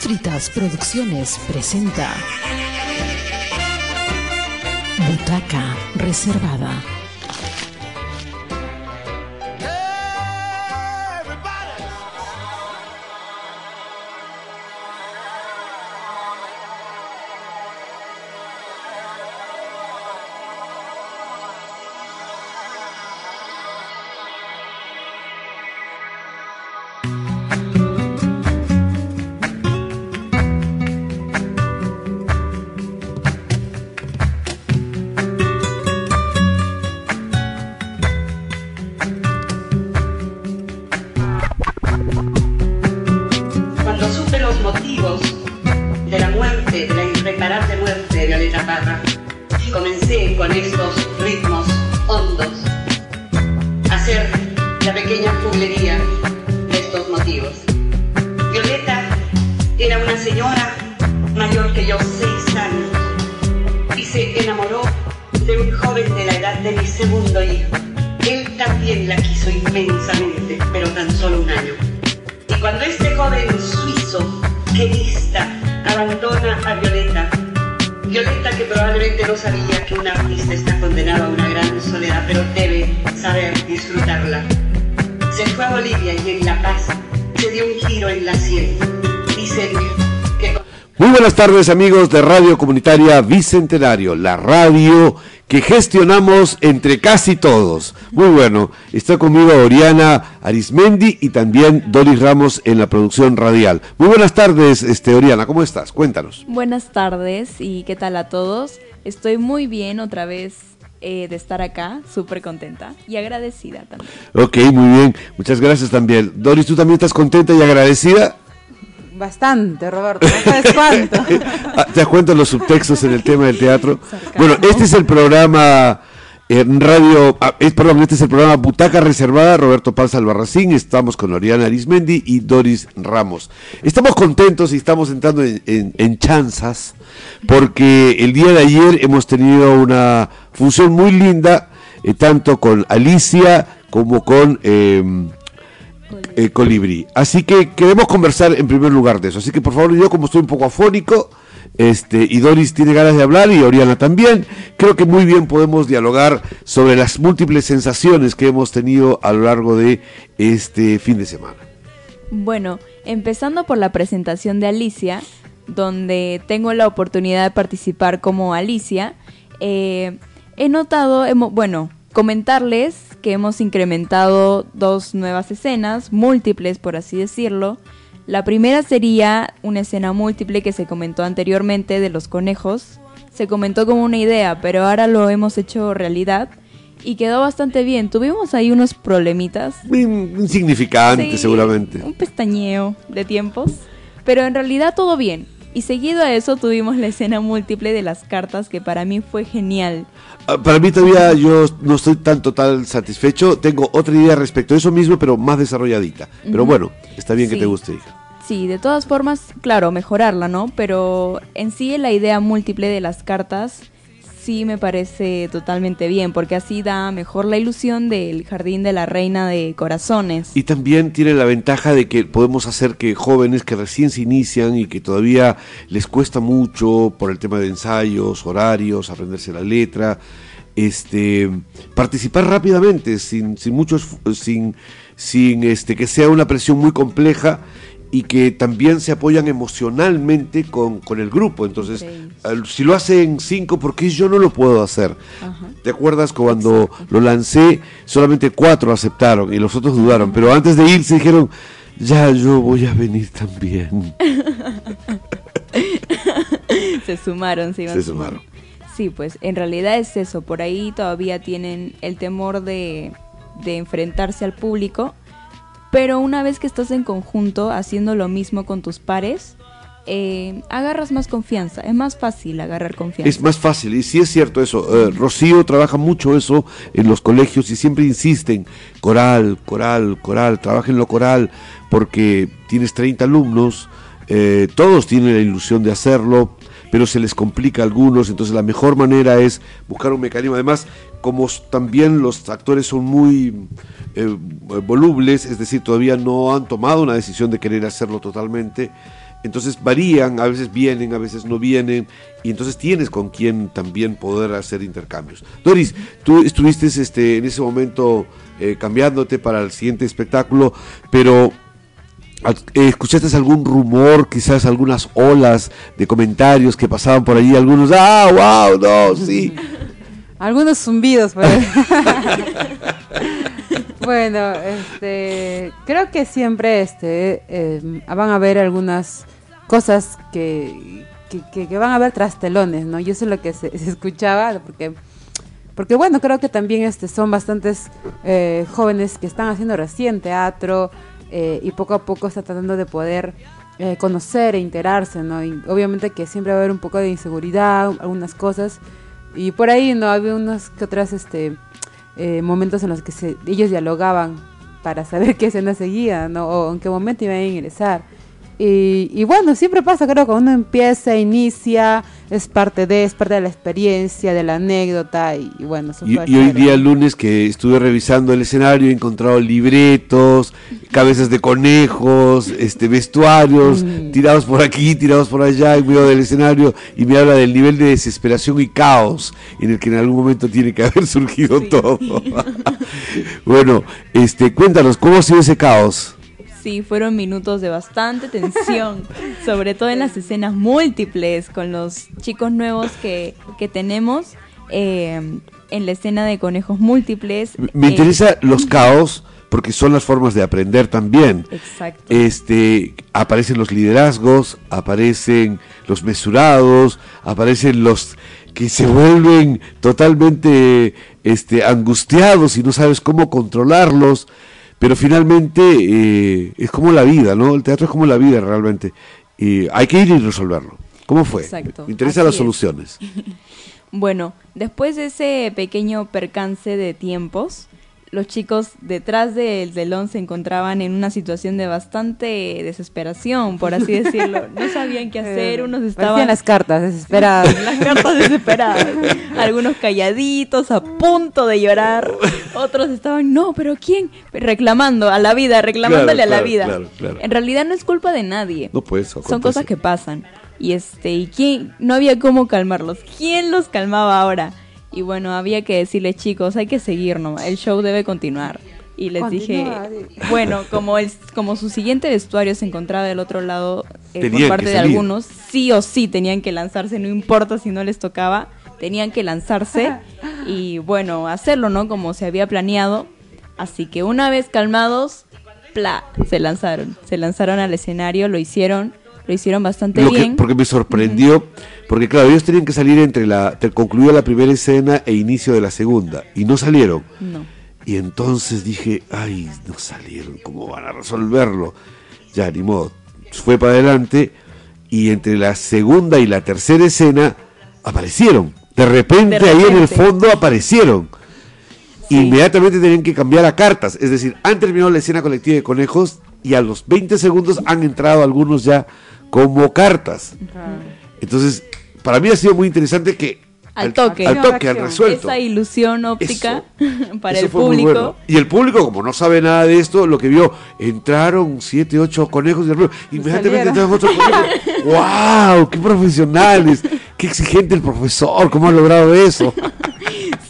Fritas Producciones presenta Butaca Reservada. En la sien. Dicen que... Muy buenas tardes amigos de Radio Comunitaria Bicentenario, la radio que gestionamos entre casi todos. Muy bueno, está conmigo Oriana Arismendi y también Doris Ramos en la producción radial. Muy buenas tardes, este Oriana, ¿cómo estás? Cuéntanos. Buenas tardes y qué tal a todos. Estoy muy bien otra vez eh, de estar acá, súper contenta y agradecida también. Ok, muy bien, muchas gracias también. Doris, ¿tú también estás contenta y agradecida? Bastante, Roberto, no sabes cuánto. Ah, ¿Te das cuenta los subtextos en el tema del teatro? Bueno, este es el programa en radio, ah, es, perdón, este es el programa Butaca Reservada, Roberto Paz Albarracín, estamos con Oriana Arismendi y Doris Ramos. Estamos contentos y estamos entrando en, en- en chanzas porque el día de ayer hemos tenido una función muy linda, eh, tanto con Alicia como con... em, eh, colibrí. Así que queremos conversar en primer lugar de eso. Así que por favor, yo como estoy un poco afónico, este, y Doris tiene ganas de hablar y Oriana también, creo que muy bien podemos dialogar sobre las múltiples sensaciones que hemos tenido a lo largo de este fin de semana. Bueno, empezando por la presentación de Alicia, donde tengo la oportunidad de participar como Alicia, eh, he notado, hemo- bueno, comentarles que hemos incrementado dos nuevas escenas, múltiples por así decirlo. La primera sería una escena múltiple que se comentó anteriormente de los conejos. Se comentó como una idea, pero ahora lo hemos hecho realidad y quedó bastante bien. Tuvimos ahí unos problemitas In- Insignificante, Sí, seguramente. Un pestañeo de tiempos. Pero en realidad todo bien. Y seguido a eso tuvimos la escena múltiple de las cartas que para mí fue genial. Ah, Para mí todavía yo no estoy tan total satisfecho. Tengo otra idea respecto a eso mismo, pero más desarrolladita. Pero bueno, está bien que Sí. te guste, hija. Sí, de todas formas, claro, mejorarla, ¿no? Pero en sí la idea múltiple de las cartas sí me parece totalmente bien, porque así da mejor la ilusión del jardín de la reina de corazones. Y también tiene la ventaja de que podemos hacer que jóvenes que recién se inician y que todavía les cuesta mucho por el tema de ensayos, horarios, aprenderse la letra, este, participar rápidamente, sin, sin muchos, sin, sin este, que sea una presión muy compleja y que también se apoyan emocionalmente con, con el grupo. Entonces, si lo hacen cinco, ¿por qué yo no lo puedo hacer? Ajá. ¿Te acuerdas cuando lo lancé? Solamente cuatro aceptaron y los otros dudaron, pero antes de irse dijeron, ya yo voy a venir también. Se sumaron, se iban Se sumando. sumaron. Sí, pues en realidad es eso. Por ahí todavía tienen el temor de, de enfrentarse al público. Pero una vez que estás en conjunto haciendo lo mismo con tus pares, eh, agarras más confianza. Es más fácil agarrar confianza. Es más fácil, y sí es cierto eso. eh, Rocío trabaja mucho eso en los colegios y siempre insisten, coral, coral, coral, trabaja en lo coral, porque tienes 30 alumnos, eh, todos tienen la ilusión de hacerlo, pero se les complica a algunos, entonces la mejor manera es buscar un mecanismo. Además, como también los actores son muy eh, volubles, es decir, todavía no han tomado una decisión de querer hacerlo totalmente, entonces varían, a veces vienen, a veces no vienen, y entonces tienes con quien también poder hacer intercambios. Doris, tú estuviste este, en ese momento eh, cambiándote para el siguiente espectáculo, pero eh, ¿Escuchaste algún rumor, quizás algunas olas de comentarios que pasaban por allí? Algunos, ah, wow, no, sí. Algunos zumbidos. Bueno, este, creo que siempre este, eh, van a haber algunas cosas que, que, van a haber trastelones, ¿no? Y eso es lo que se, escuchaba, porque, porque bueno, creo que también este, son bastantes eh, jóvenes que están haciendo recién teatro, eh, y poco a poco está tratando de poder eh, conocer e enterarse, ¿no? Obviamente que siempre va a haber un poco de inseguridad, algunas cosas, y por ahí, ¿no? Había unos que otras, este, eh, momentos en los que se, ellos dialogaban para saber qué escena seguía, ¿no? O en qué momento iban a ingresar. Y, y, bueno, siempre pasa, creo, cuando uno empieza, inicia, es parte de, es parte de la experiencia, de la anécdota, y, bueno. Y, y hoy día lunes que estuve revisando el escenario, he encontrado libretos, cabezas de conejos, este vestuarios, mm. tirados por aquí, tirados por allá, en medio del escenario, y me habla del nivel de desesperación y caos en el que en algún momento tiene que haber surgido todo. bueno, este, cuéntanos, ¿cómo ha sido ese caos? Sí, fueron minutos de bastante tensión, sobre todo en las escenas múltiples con los chicos nuevos que, que tenemos eh, en la escena de conejos múltiples. Me eh, interesa los caos porque son las formas de aprender también. Exacto. Este, aparecen los liderazgos, aparecen los mesurados, aparecen los que se vuelven totalmente este, angustiados y no sabes cómo controlarlos. Pero finalmente eh, es como la vida, ¿no? El teatro es como la vida realmente. Y hay que ir y resolverlo. ¿Cómo fue? Exacto. Me interesan las soluciones. bueno, después de ese pequeño percance de tiempos, los chicos detrás del telón se encontraban en una situación de bastante desesperación, por así decirlo. No sabían qué hacer, unos estaban... las cartas desesperadas. las cartas desesperadas. Algunos calladitos, a punto de llorar. Otros estaban, no, pero ¿quién? Reclamando a la vida, reclamándole a la vida. En realidad no es culpa de nadie. No puede Son cosas que pasan. Y este, ¿y quién? No había cómo calmarlos. ¿Quién los calmaba ahora? Y bueno, había que decirles, chicos, hay que seguir nomás, el show debe continuar. Y les dije, bueno, como el, como su siguiente vestuario se encontraba del otro lado eh, por parte de algunos, sí o sí tenían que lanzarse, no importa si no les tocaba, tenían que lanzarse y bueno, hacerlo, ¿no? Como se había planeado. Así que una vez calmados, pla, se lanzaron, se lanzaron al escenario, lo hicieron lo hicieron bastante bien. porque me sorprendió, porque claro, ellos tenían que salir entre la, concluida la primera escena e inicio de la segunda, y no salieron. No. Y entonces dije, ay, no salieron, ¿cómo van a resolverlo? Ya, ni modo. Fue para adelante, y entre la segunda y la tercera escena aparecieron. De repente, ahí en el fondo aparecieron. Inmediatamente tenían que cambiar a cartas. Es decir, han terminado la escena colectiva de conejos y a los 20 segundos han entrado algunos ya como cartas. Entonces, para mí ha sido muy interesante que al toque, al toque, han resuelto. Esa ilusión óptica para el público. Y el público, como no sabe nada de esto, lo que vio, entraron siete, ocho conejos y inmediatamente entraron otros conejos. ¡Wow! ¡Qué profesionales! ¡Qué exigente el profesor! ¿Cómo ha logrado eso?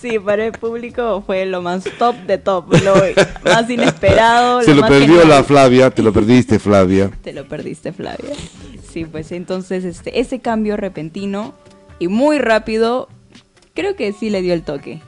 Sí, para el público fue lo más top de top, lo más inesperado. Se lo, perdió la Flavia, te lo perdiste Flavia. Te lo perdiste Flavia. Sí, pues entonces este, ese cambio repentino y muy rápido, creo que sí le dio el toque.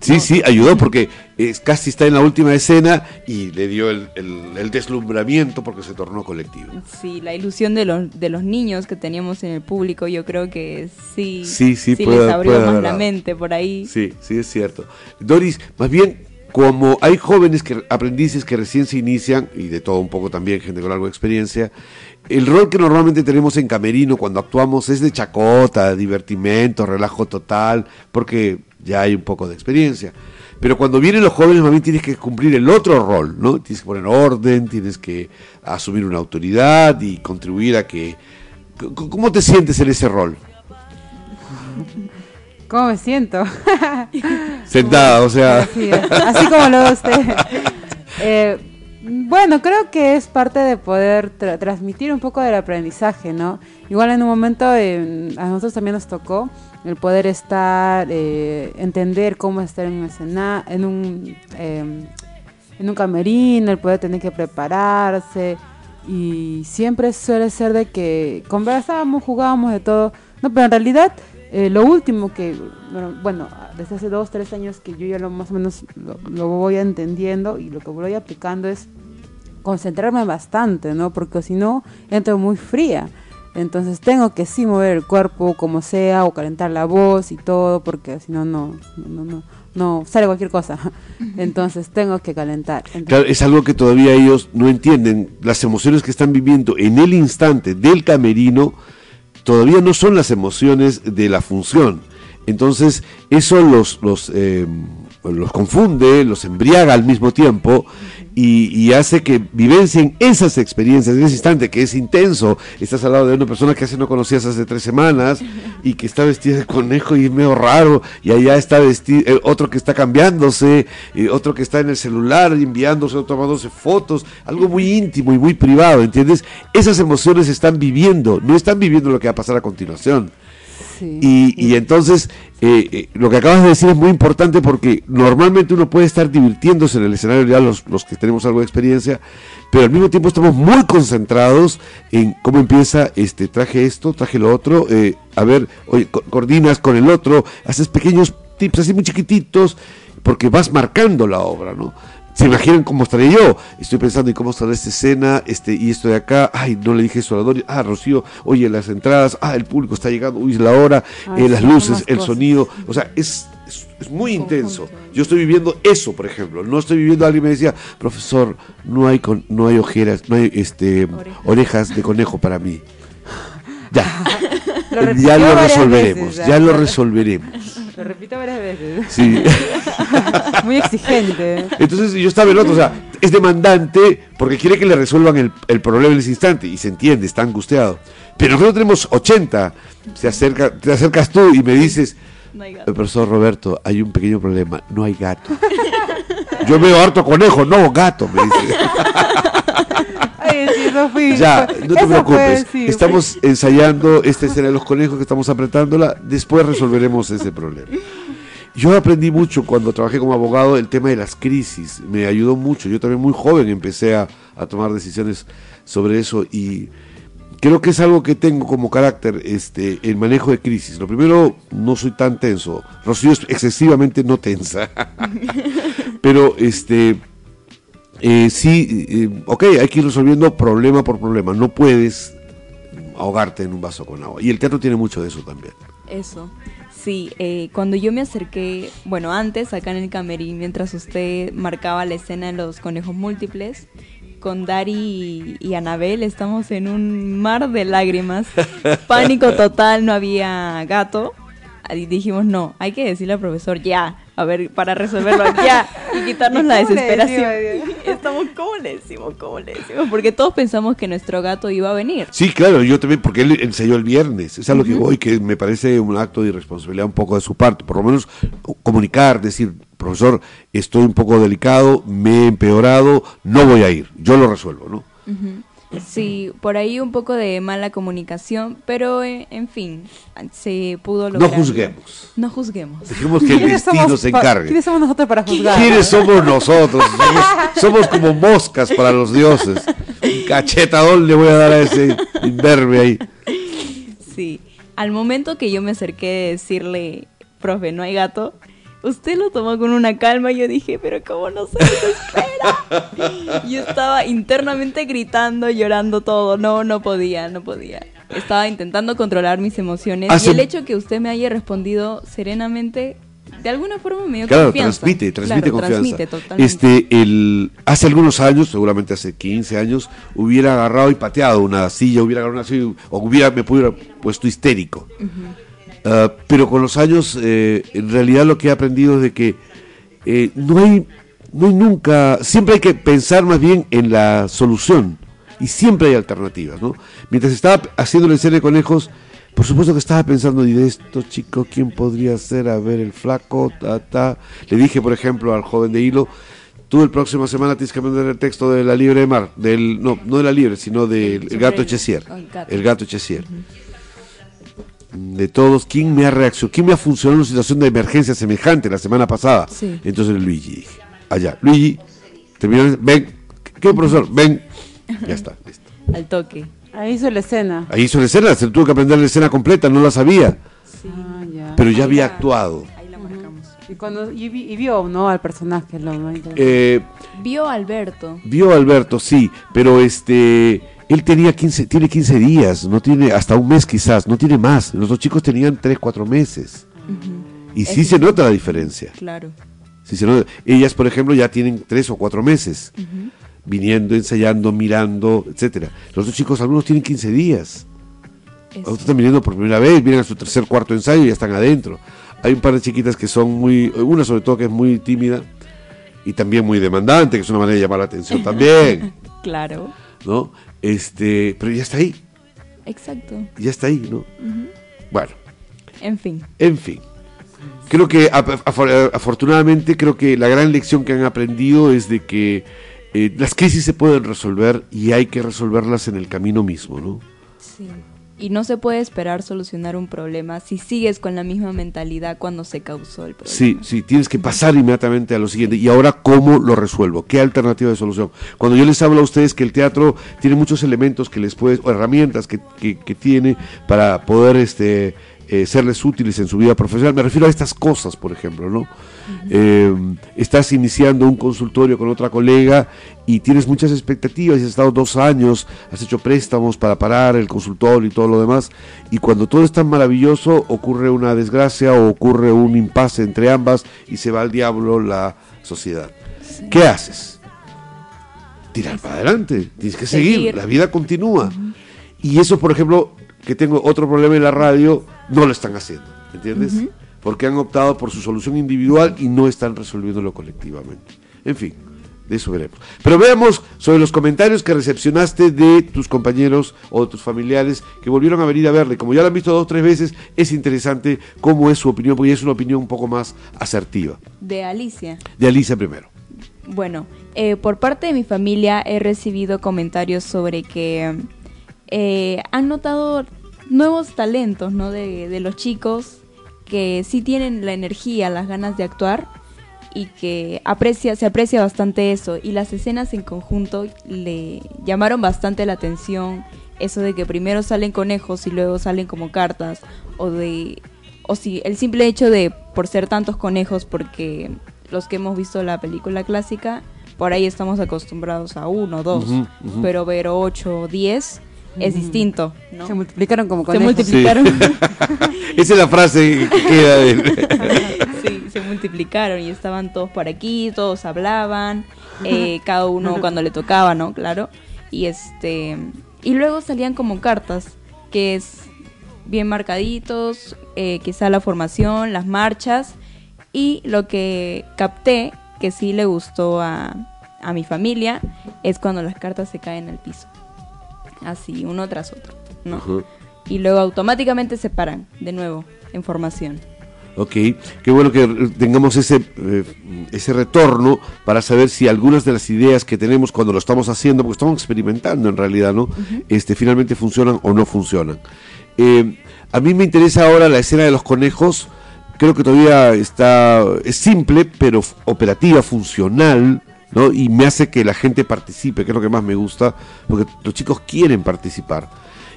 Sí, sí, ayudó porque es, casi está en la última escena y le dio el, el, deslumbramiento porque se tornó colectivo. Sí, la ilusión de los, de los niños que teníamos en el público, yo creo que sí, sí, sí, les abrió más la mente por ahí. Sí, sí, es cierto. Doris, más bien, como hay jóvenes que aprendices que recién se inician, y de todo un poco también, gente con algo de experiencia, el rol que normalmente tenemos en Camerino cuando actuamos es de chacota, divertimento, relajo total, porque ya hay un poco de experiencia. Pero cuando vienen los jóvenes, más bien tienes que cumplir el otro rol, ¿no? Tienes que poner orden, tienes que asumir una autoridad y contribuir a que... ¿Cómo te sientes en ese rol? ¿Cómo me siento? Sentada, o sea... Así, como lo usted. Eh, Bueno, creo que es parte de poder tra- transmitir un poco del aprendizaje, ¿no? Igual en un momento a nosotros también nos tocó el poder estar, eh, entender cómo estar en un escena, en un, eh, en un camerino, el poder tener que prepararse y siempre suele ser de que conversábamos, jugábamos de todo, no, pero en realidad eh, lo último que, bueno, bueno, desde hace dos, tres años que yo ya lo más o menos lo, lo voy entendiendo y lo que voy aplicando es concentrarme bastante, ¿no? Porque si no, entro muy fría. Entonces tengo que sí mover el cuerpo como sea o calentar la voz y todo porque si no, no, no, no, no sale cualquier cosa. Entonces tengo que calentar. Entonces, Claro, es algo que todavía ellos no entienden. Las emociones que están viviendo en el instante del camerino todavía no son las emociones de la función. Entonces, eso los, los, eh, los confunde, los embriaga al mismo tiempo y, y hace que vivencien esas experiencias en ese instante que es intenso. Estás al lado de una persona que hace no conocías hace tres semanas y que está vestida de conejo y es medio raro y allá está vestido, eh, otro que está cambiándose, y otro que está en el celular enviándose o tomándose fotos, algo muy íntimo y muy privado, ¿entiendes? Esas emociones están viviendo, no están viviendo lo que va a pasar a continuación. Sí. Y, y entonces, eh, eh, lo que acabas de decir es muy importante porque normalmente uno puede estar divirtiéndose en el escenario, ya los, los que tenemos algo de experiencia, pero al mismo tiempo estamos muy concentrados en cómo empieza, este, traje esto, traje lo otro, eh, a ver, oye, co- coordinas con el otro, haces pequeños tips así muy chiquititos, porque vas marcando la obra, ¿no? Se imaginan cómo estaré yo. Estoy pensando en cómo estará esta escena, este, y esto de acá, ay, no le dije eso a Doris, ah, Rocío, oye, las entradas, ah, el público está llegando, uy, es la hora, Ay, eh, las luces, el cosas. sonido, o sea, es, es, es muy intenso. Yo estoy viviendo eso, por ejemplo, no estoy viviendo, alguien me decía, profesor, no hay, con, no hay ojeras, no hay este, orejas de conejo para mí. Ya, Lo ya repitió lo varias resolveremos, veces, ya lo ya. resolveremos. Lo repito varias veces. Sí. Muy exigente. Entonces yo estaba el otro, o sea, es demandante porque quiere que le resuelvan el, el problema en ese instante y se entiende, está angustiado. Pero nosotros tenemos 80, se acerca, te acercas tú y me dices, No hay "Eh, gato. profesor Roberto, hay un pequeño problema, no hay gato. Yo veo harto conejo, no gato, me dice. Ya, no te eso preocupes, estamos ensayando esta escena de los conejos que estamos apretándola, después resolveremos ese problema. Yo aprendí mucho cuando trabajé como abogado el tema de las crisis, me ayudó mucho, yo también muy joven empecé a, a tomar decisiones sobre eso y creo que es algo que tengo como carácter, este, el manejo de crisis. Lo primero, no soy tan tenso, Rocío es excesivamente no tensa, pero este... Eh, sí, eh, ok, hay que ir resolviendo problema por problema. No puedes ahogarte en un vaso con agua. Y el teatro tiene mucho de eso también. Eso. Sí, eh, cuando yo me acerqué, bueno, antes acá en el camerín, mientras usted marcaba la escena de los conejos múltiples, con Dari y, y Anabel estamos en un mar de lágrimas, pánico total, no había gato. Y dijimos, no, hay que decirle al profesor ya, a ver, para resolverlo ya y quitarnos la ¿Cómo le desesperación. Estamos, ¿cómo le decimos? ¿Cómo le decimos? Porque todos pensamos que nuestro gato iba a venir. Sí, claro, yo también, porque él ensayó el viernes. Es a lo que voy, que me parece un acto de irresponsabilidad un poco de su parte. Por lo menos comunicar, decir, profesor, estoy un poco delicado, me he empeorado, no voy a ir. Yo lo resuelvo, ¿no? Sí, por ahí un poco de mala comunicación, pero eh, en fin, se pudo No lograr. juzguemos. No juzguemos. Dejemos que el ¿Quiénes destino somos se encargue. ¿Quiénes somos nosotros para juzgar? ¿Quiénes somos nosotros? Somos, somos como moscas para los dioses. Un cachetadón le voy a dar a ese imberbe ahí. Sí. Al momento que yo me acerqué de decirle, profe, no hay gato, usted lo tomó con una calma y yo dije, pero ¿cómo no se desespera? Yo estaba internamente gritando, llorando todo. No, no podía, no podía. Estaba intentando controlar mis emociones Hace- y el hecho que usted me haya respondido serenamente, de alguna forma me dio Claro, confianza. transmite, transmite Claro, confianza. transmite totalmente. Este, el, hace algunos años, seguramente hace 15 años, hubiera agarrado y pateado una silla, hubiera agarrado una silla, o hubiera, me hubiera puesto histérico. Ah, pero con los años, eh, en realidad lo que he aprendido es de que eh, no hay, no hay nunca, siempre hay que pensar más bien en la solución y siempre hay alternativas, ¿no? Mientras estaba haciendo la escena de conejos, por supuesto que estaba pensando, y de esto, chico, ¿quién podría ser? A ver, el flaco, ta, ta. Le dije, por ejemplo, al joven de hilo, Tú el próxima semana tienes que aprender el texto de La Libre de Mar, del, no, no de La Libre, sino del el gato Echesier. El gato. El gato Echesier. De todos, ¿quién me ha reaccionado? ¿Quién me ha funcionado en una situación de emergencia semejante la semana pasada? Sí. Entonces Luigi dije, allá, Luigi, terminó, ven, ¿qué profesor? Ven. Ya está, listo. Al toque. Ahí hizo la escena. Ahí hizo la escena, se tuvo que aprender la escena completa, no la sabía, Ah, ya. pero ya había actuado. Ahí la marcamos. Y, cuando, y, vi- y vio, ¿no? Al personaje. Lo, ¿no? Eh, Vio a Alberto. Vio a Alberto, sí, pero este, él tenía 15, tiene 15 días, no tiene, hasta un mes quizás, no tiene más. Los dos chicos tenían 3, 4 meses. Y sí se nota la diferencia. Claro. Sí se nota. Ellas, por ejemplo, ya tienen 3 o 4 meses, viniendo, ensayando, mirando, etcétera. Los dos chicos, algunos tienen 15 días. Otros están viniendo por primera vez, vienen a su tercer, cuarto ensayo y ya están adentro. Hay un par de chiquitas que son muy, una sobre todo que es muy tímida y también muy demandante, que es una manera de llamar la atención también. Claro. ¿No? Este, pero ya está ahí, Exacto. ya está ahí, ¿no? Bueno, En fin. en fin. Creo que af- af- afortunadamente creo que la gran lección que han aprendido es de que eh, las crisis se pueden resolver y hay que resolverlas en el camino mismo, ¿no? Sí. Y no se puede esperar solucionar un problema si sigues con la misma mentalidad cuando se causó el problema. Sí, sí, tienes que pasar inmediatamente a lo siguiente. Y ahora, ¿cómo lo resuelvo? ¿Qué alternativa de solución? Cuando yo les hablo a ustedes que el teatro tiene muchos elementos que les puede, o herramientas que, que- que tiene para poder este, eh, serles útiles en su vida profesional, me refiero a estas cosas, por ejemplo, ¿no? Eh, estás iniciando un consultorio con otra colega y tienes muchas expectativas y has estado dos años, has hecho préstamos para parar el consultorio y todo lo demás, y cuando todo es tan maravilloso ocurre una desgracia o ocurre un impasse entre ambas y se va al diablo la sociedad. ¿Qué haces? Tirar para adelante, tienes que seguir, Seguir. la vida continúa. Y eso, por ejemplo, que tengo otro problema en la radio, no lo están haciendo, ¿entiendes? Porque han optado por su solución individual y no están resolviéndolo colectivamente. En fin, de eso veremos. Pero veamos sobre los comentarios que recepcionaste de tus compañeros o de tus familiares que volvieron a venir a verle. Como ya lo han visto dos o tres veces, es interesante cómo es su opinión, porque es una opinión un poco más asertiva. De Alicia. De Alicia primero. Bueno, eh, por parte de mi familia he recibido comentarios sobre que eh, han notado nuevos talentos, ¿no? De, de los chicos que sí tienen la energía, las ganas de actuar y que aprecia, se aprecia bastante eso. Y las escenas en conjunto le llamaron bastante la atención. Eso de que primero salen conejos y luego salen como cartas. O de. O si el simple hecho de por ser tantos conejos, porque los que hemos visto la película clásica, por ahí estamos acostumbrados a uno, dos. Pero ver ocho o diez es distinto, ¿no? Se multiplicaron como Se conejos. multiplicaron. Esa es la frase que queda de él. sí, se multiplicaron y estaban todos por aquí, todos hablaban, eh, cada uno cuando le tocaba, ¿no? Claro. Y este y luego salían como cartas, que es bien marcaditos, eh, quizá la formación, las marchas y lo que capté que sí le gustó a, a mi familia es cuando las cartas se caen al piso. Así, uno tras otro, ¿no? Y luego automáticamente se paran de nuevo en formación. Ok, qué bueno que tengamos ese, eh, ese retorno para saber si algunas de las ideas que tenemos cuando lo estamos haciendo, porque estamos experimentando en realidad, ¿no? este, finalmente funcionan o no funcionan. Eh, a mí me interesa ahora la escena de los conejos, creo que todavía está, es simple, pero operativa, funcional, Y me hace que la gente participe, que es lo que más me gusta, porque los chicos quieren participar.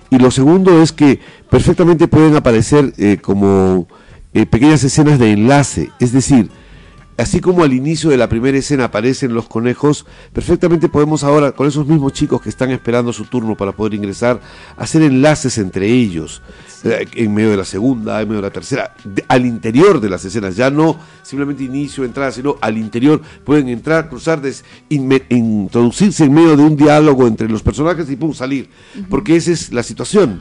Y lo segundo es que perfectamente pueden aparecer eh, como eh, pequeñas escenas de enlace, es decir, así como al inicio de la primera escena aparecen los conejos, perfectamente podemos ahora, con esos mismos chicos que están esperando su turno para poder ingresar, hacer enlaces entre ellos, eh, en medio de la segunda, en medio de la tercera, de- al interior de las escenas, ya no simplemente inicio, entrada, sino al interior, pueden entrar, cruzar, des- inme- introducirse en medio de un diálogo entre los personajes y pum, salir, porque esa es la situación.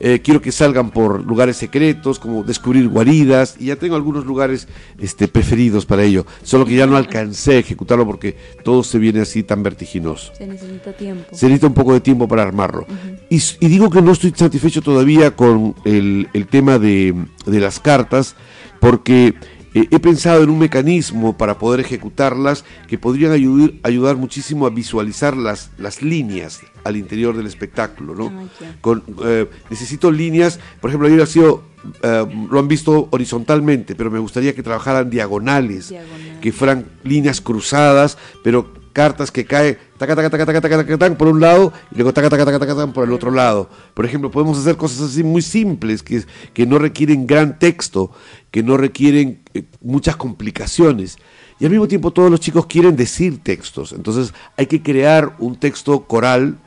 Eh, quiero que salgan por lugares secretos, como descubrir guaridas, y ya tengo algunos lugares este, preferidos para ello, solo que ya no alcancé a ejecutarlo porque todo se viene así tan vertiginoso. Se necesita tiempo. Se necesita un poco de tiempo para armarlo. y, y digo que no estoy satisfecho todavía con el, el tema de, de las cartas, porque eh, he pensado en un mecanismo para poder ejecutarlas que podrían ayudar, ayudar muchísimo a visualizar las, las líneas al interior del espectáculo. ¿no? Ah. Con, eh, necesito líneas, por ejemplo, ayer ha sido, eh, lo han visto horizontalmente, pero me gustaría que trabajaran diagonales, Diagonal. que fueran líneas cruzadas, pero cartas que caen taca, taca, taca, taca, taca, taca, taca, por un lado y luego taca, taca, taca, taca, taca, por el otro lado. Por ejemplo, podemos hacer cosas así muy simples, que, que no requieren gran texto, que no requieren eh, muchas complicaciones. Y al mismo tiempo todos los chicos quieren decir textos. Entonces hay que crear un texto coral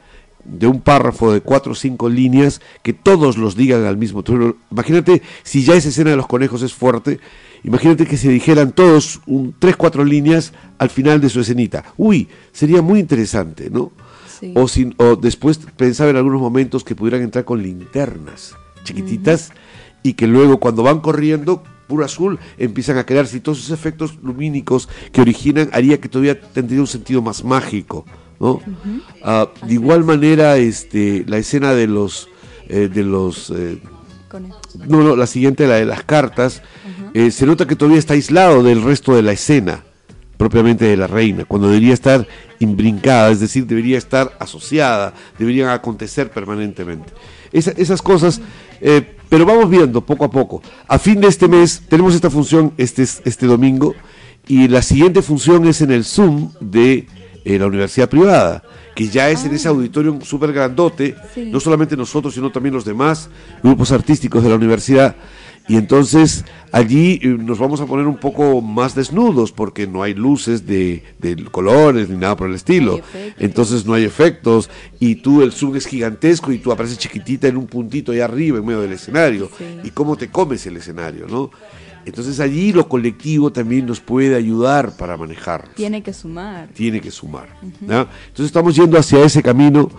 de un párrafo de cuatro o cinco líneas que todos los digan al mismo tiempo. Imagínate si ya esa escena de los conejos es fuerte, imagínate que se dijeran todos un, tres, cuatro líneas al final de su escenita. Uy, sería muy interesante, ¿no? Sí. O, sin, o después pensaba en algunos momentos que pudieran entrar con linternas chiquititas y que luego cuando van corriendo puro azul empiezan a crearse y todos esos efectos lumínicos que originan haría que todavía tendría un sentido más mágico ¿no? Ah, de igual manera este la escena de los eh, de los eh, no, no, la siguiente, la de las cartas, eh, se nota que todavía está aislado del resto de la escena, propiamente de la reina, cuando debería estar imbrincada, es decir, debería estar asociada, deberían acontecer permanentemente. Esa- esas cosas, eh, pero vamos viendo poco a poco. A fin de este mes tenemos esta función este, este domingo y la siguiente función es en el Zoom de eh, la universidad privada, que ya es en ese auditorio súper grandote, Sí. no solamente nosotros, sino también los demás grupos artísticos de la universidad. Y entonces allí eh, nos vamos a poner un poco más desnudos porque no hay luces de, de colores ni nada por el estilo. Entonces no hay efectos y tú el zoom es gigantesco y tú apareces chiquitita en un puntito allá arriba en medio del escenario. Sí. Y cómo te comes el escenario, ¿no? Entonces allí lo colectivo también nos puede ayudar para manejar Tiene que sumar. tiene que sumar. Entonces estamos yendo hacia ese camino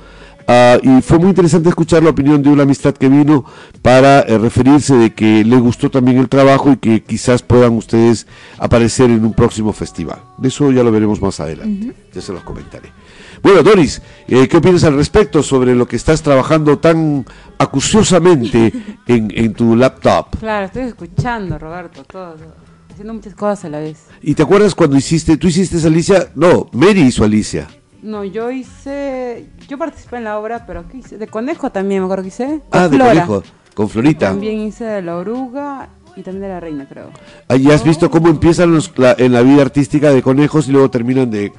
ah, y fue muy interesante escuchar la opinión de una amistad que vino para eh, referirse de que le gustó también el trabajo y que quizás puedan ustedes aparecer en un próximo festival. De eso ya lo veremos más adelante, ya se los comentaré. Bueno, Doris, eh, ¿qué opinas al respecto sobre lo que estás trabajando tan acuciosamente en, en tu laptop? Claro, estoy escuchando, Roberto, todo, todo, haciendo muchas cosas a la vez. ¿Y te acuerdas cuando hiciste, tú hiciste Alicia? No, Mary hizo Alicia. No, yo hice, yo participé en la obra, pero ¿qué hice? De conejo también, me acuerdo que hice. Ah, de conejo, con Florita. También hice de la oruga y también de la reina, creo. Ah, ¿Y has visto cómo empiezan los- la- en la vida artística de conejos y luego terminan de,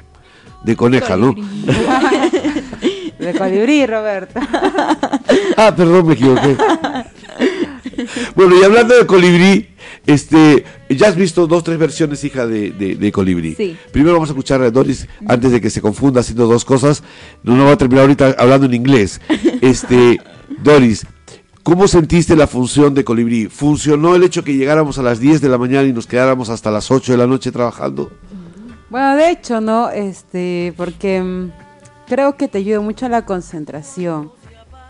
de coneja, ¿no? De colibrí, Roberto. Ah, perdón, me equivoqué. Bueno, y hablando de colibrí, este, ya has visto dos, tres versiones, hija, de, de, de colibrí. Sí. Primero vamos a escuchar a Doris, antes de que se confunda haciendo dos cosas. No, no va a terminar ahorita hablando en inglés. Este, Doris, ¿cómo sentiste la función de colibrí? ¿Funcionó el hecho que llegáramos a las 10 de la mañana y nos quedáramos hasta las 8 de la noche trabajando? Bueno, de hecho, ¿no? Este, porque mm, creo que te ayuda mucho a la concentración.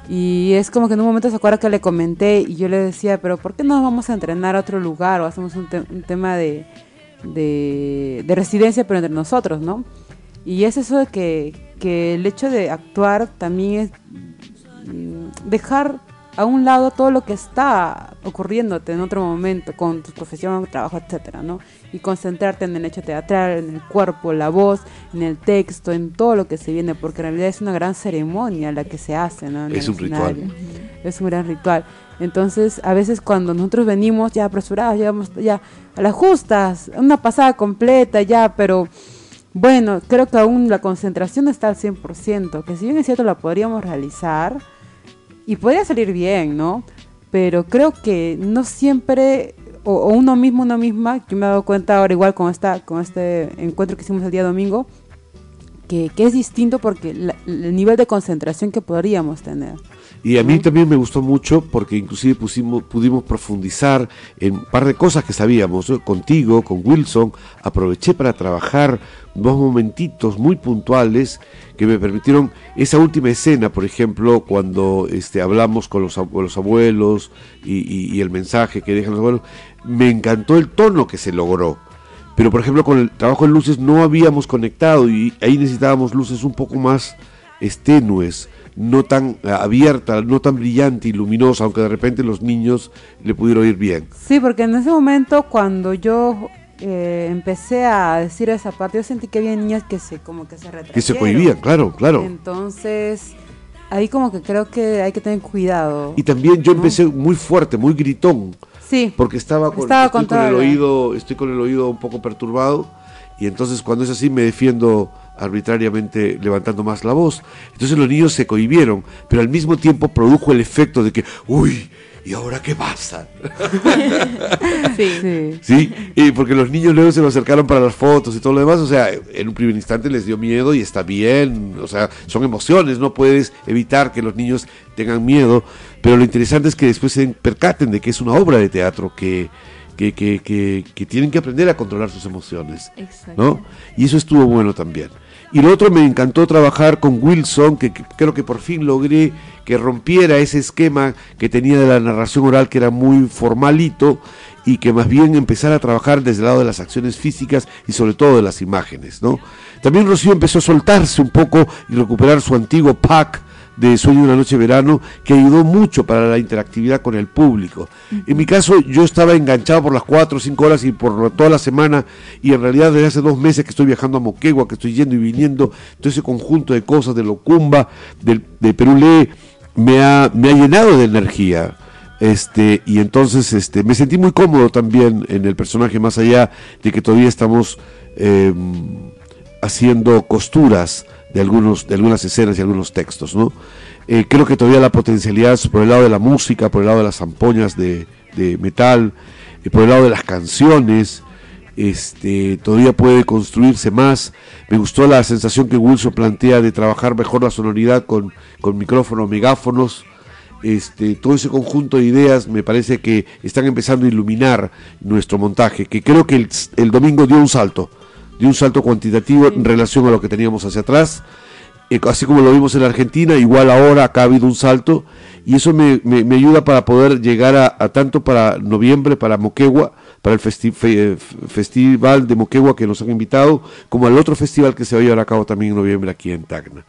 Y es como que en un momento se acuerda que le comenté y yo le decía, pero ¿por qué no vamos a entrenar a otro lugar o hacemos un, te- un tema de, de, de residencia pero entre nosotros, ¿no? Y es eso de que, que el hecho de actuar también es mm, dejar a un lado todo lo que está ocurriéndote en otro momento con tu profesión, trabajo, etcétera, ¿no? Y concentrarte en el hecho teatral, en el cuerpo, la voz, en el texto, en todo lo que se viene, porque en realidad es una gran ceremonia la que se hace, ¿no? En Es un ritual. Es un gran ritual. Entonces, a veces cuando nosotros venimos ya apresurados, llegamos ya a las justas, una pasada completa ya, pero bueno, creo que aún la concentración está al 100%, que si bien es cierto la podríamos realizar y podría salir bien, ¿no? Pero creo que no siempre, o, o uno mismo, uno misma, yo me he dado cuenta ahora igual con, esta, con este encuentro que hicimos el día domingo, que, que es distinto porque la- el nivel de concentración que podríamos tener. Y a mí también me gustó mucho porque inclusive pusimos, pudimos profundizar en un par de cosas que sabíamos. Yo Contigo, con Wilson, aproveché para trabajar dos momentitos muy puntuales que me permitieron esa última escena, por ejemplo, cuando este, hablamos con los, con los abuelos y, y- y el mensaje que dejan los abuelos. Me encantó el tono que se logró. Pero por ejemplo con el trabajo en luces no habíamos conectado y ahí necesitábamos luces un poco más estenues, no tan eh, abierta, no tan brillante y luminosa, aunque de repente los niños le pudieron ir bien. Sí, porque en ese momento cuando yo eh, empecé a decir esa parte, yo sentí que había niñas que se como que se retrayeron. Que se cohibían, claro, claro. Entonces, ahí como que creo que hay que tener cuidado. Y también yo ¿no? empecé muy fuerte, muy gritón, Sí, porque estaba con, Estaba estoy con con el oído, estoy con el oído un poco perturbado y entonces cuando es así me defiendo arbitrariamente levantando más la voz. Entonces los niños se cohibieron, pero al mismo tiempo produjo el efecto de que, uy, ¿y ahora qué pasa? Sí. sí. Sí, y porque los niños luego se lo acercaron para las fotos y todo lo demás, o sea, en un primer instante les dio miedo y está bien, o sea, son emociones, no puedes evitar que los niños tengan miedo, pero lo interesante es que después se percaten de que es una obra de teatro que, que, que, que, que tienen que aprender a controlar sus emociones, Exacto. ¿no? Y eso estuvo bueno también. Y lo otro me encantó trabajar con Wilson, que, que creo que por fin logré que rompiera ese esquema que tenía de la narración oral, que era muy formalito, y que más bien empezara a trabajar desde el lado de las acciones físicas y sobre todo de las imágenes, ¿no? También Rocío empezó a soltarse un poco y recuperar su antiguo pack de Sueño de una Noche de Verano, que ayudó mucho para la interactividad con el público. En mi caso, yo estaba enganchado por las cuatro o cinco horas y por toda la semana, y en realidad desde hace dos meses que estoy viajando a Moquegua, que estoy yendo y viniendo, todo ese conjunto de cosas, de Locumba, del, de Perulé, me ha, me ha llenado de energía. Este, y entonces este, me sentí muy cómodo también en el personaje, más allá de que todavía estamos eh, haciendo costuras de algunos de algunas escenas y algunos textos, ¿no? Eh, creo que todavía la potencialidad por el lado de la música, por el lado de las zampoñas de, de metal, y por el lado de las canciones, este, todavía puede construirse más. Me gustó la sensación que Wilson plantea de trabajar mejor la sonoridad con, con micrófonos, megáfonos. Este, todo ese conjunto de ideas me parece que están empezando a iluminar nuestro montaje, que creo que el, el domingo dio un salto, dio un salto cuantitativo en relación a lo que teníamos hacia atrás. Eh, así como lo vimos en Argentina, igual ahora acá ha habido un salto y eso me, me- me ayuda para poder llegar a, a tanto para noviembre, para Moquegua, para el festi- fe- eh, festival de Moquegua que nos han invitado, como al otro festival que se va a llevar a cabo también en noviembre aquí en Tacna.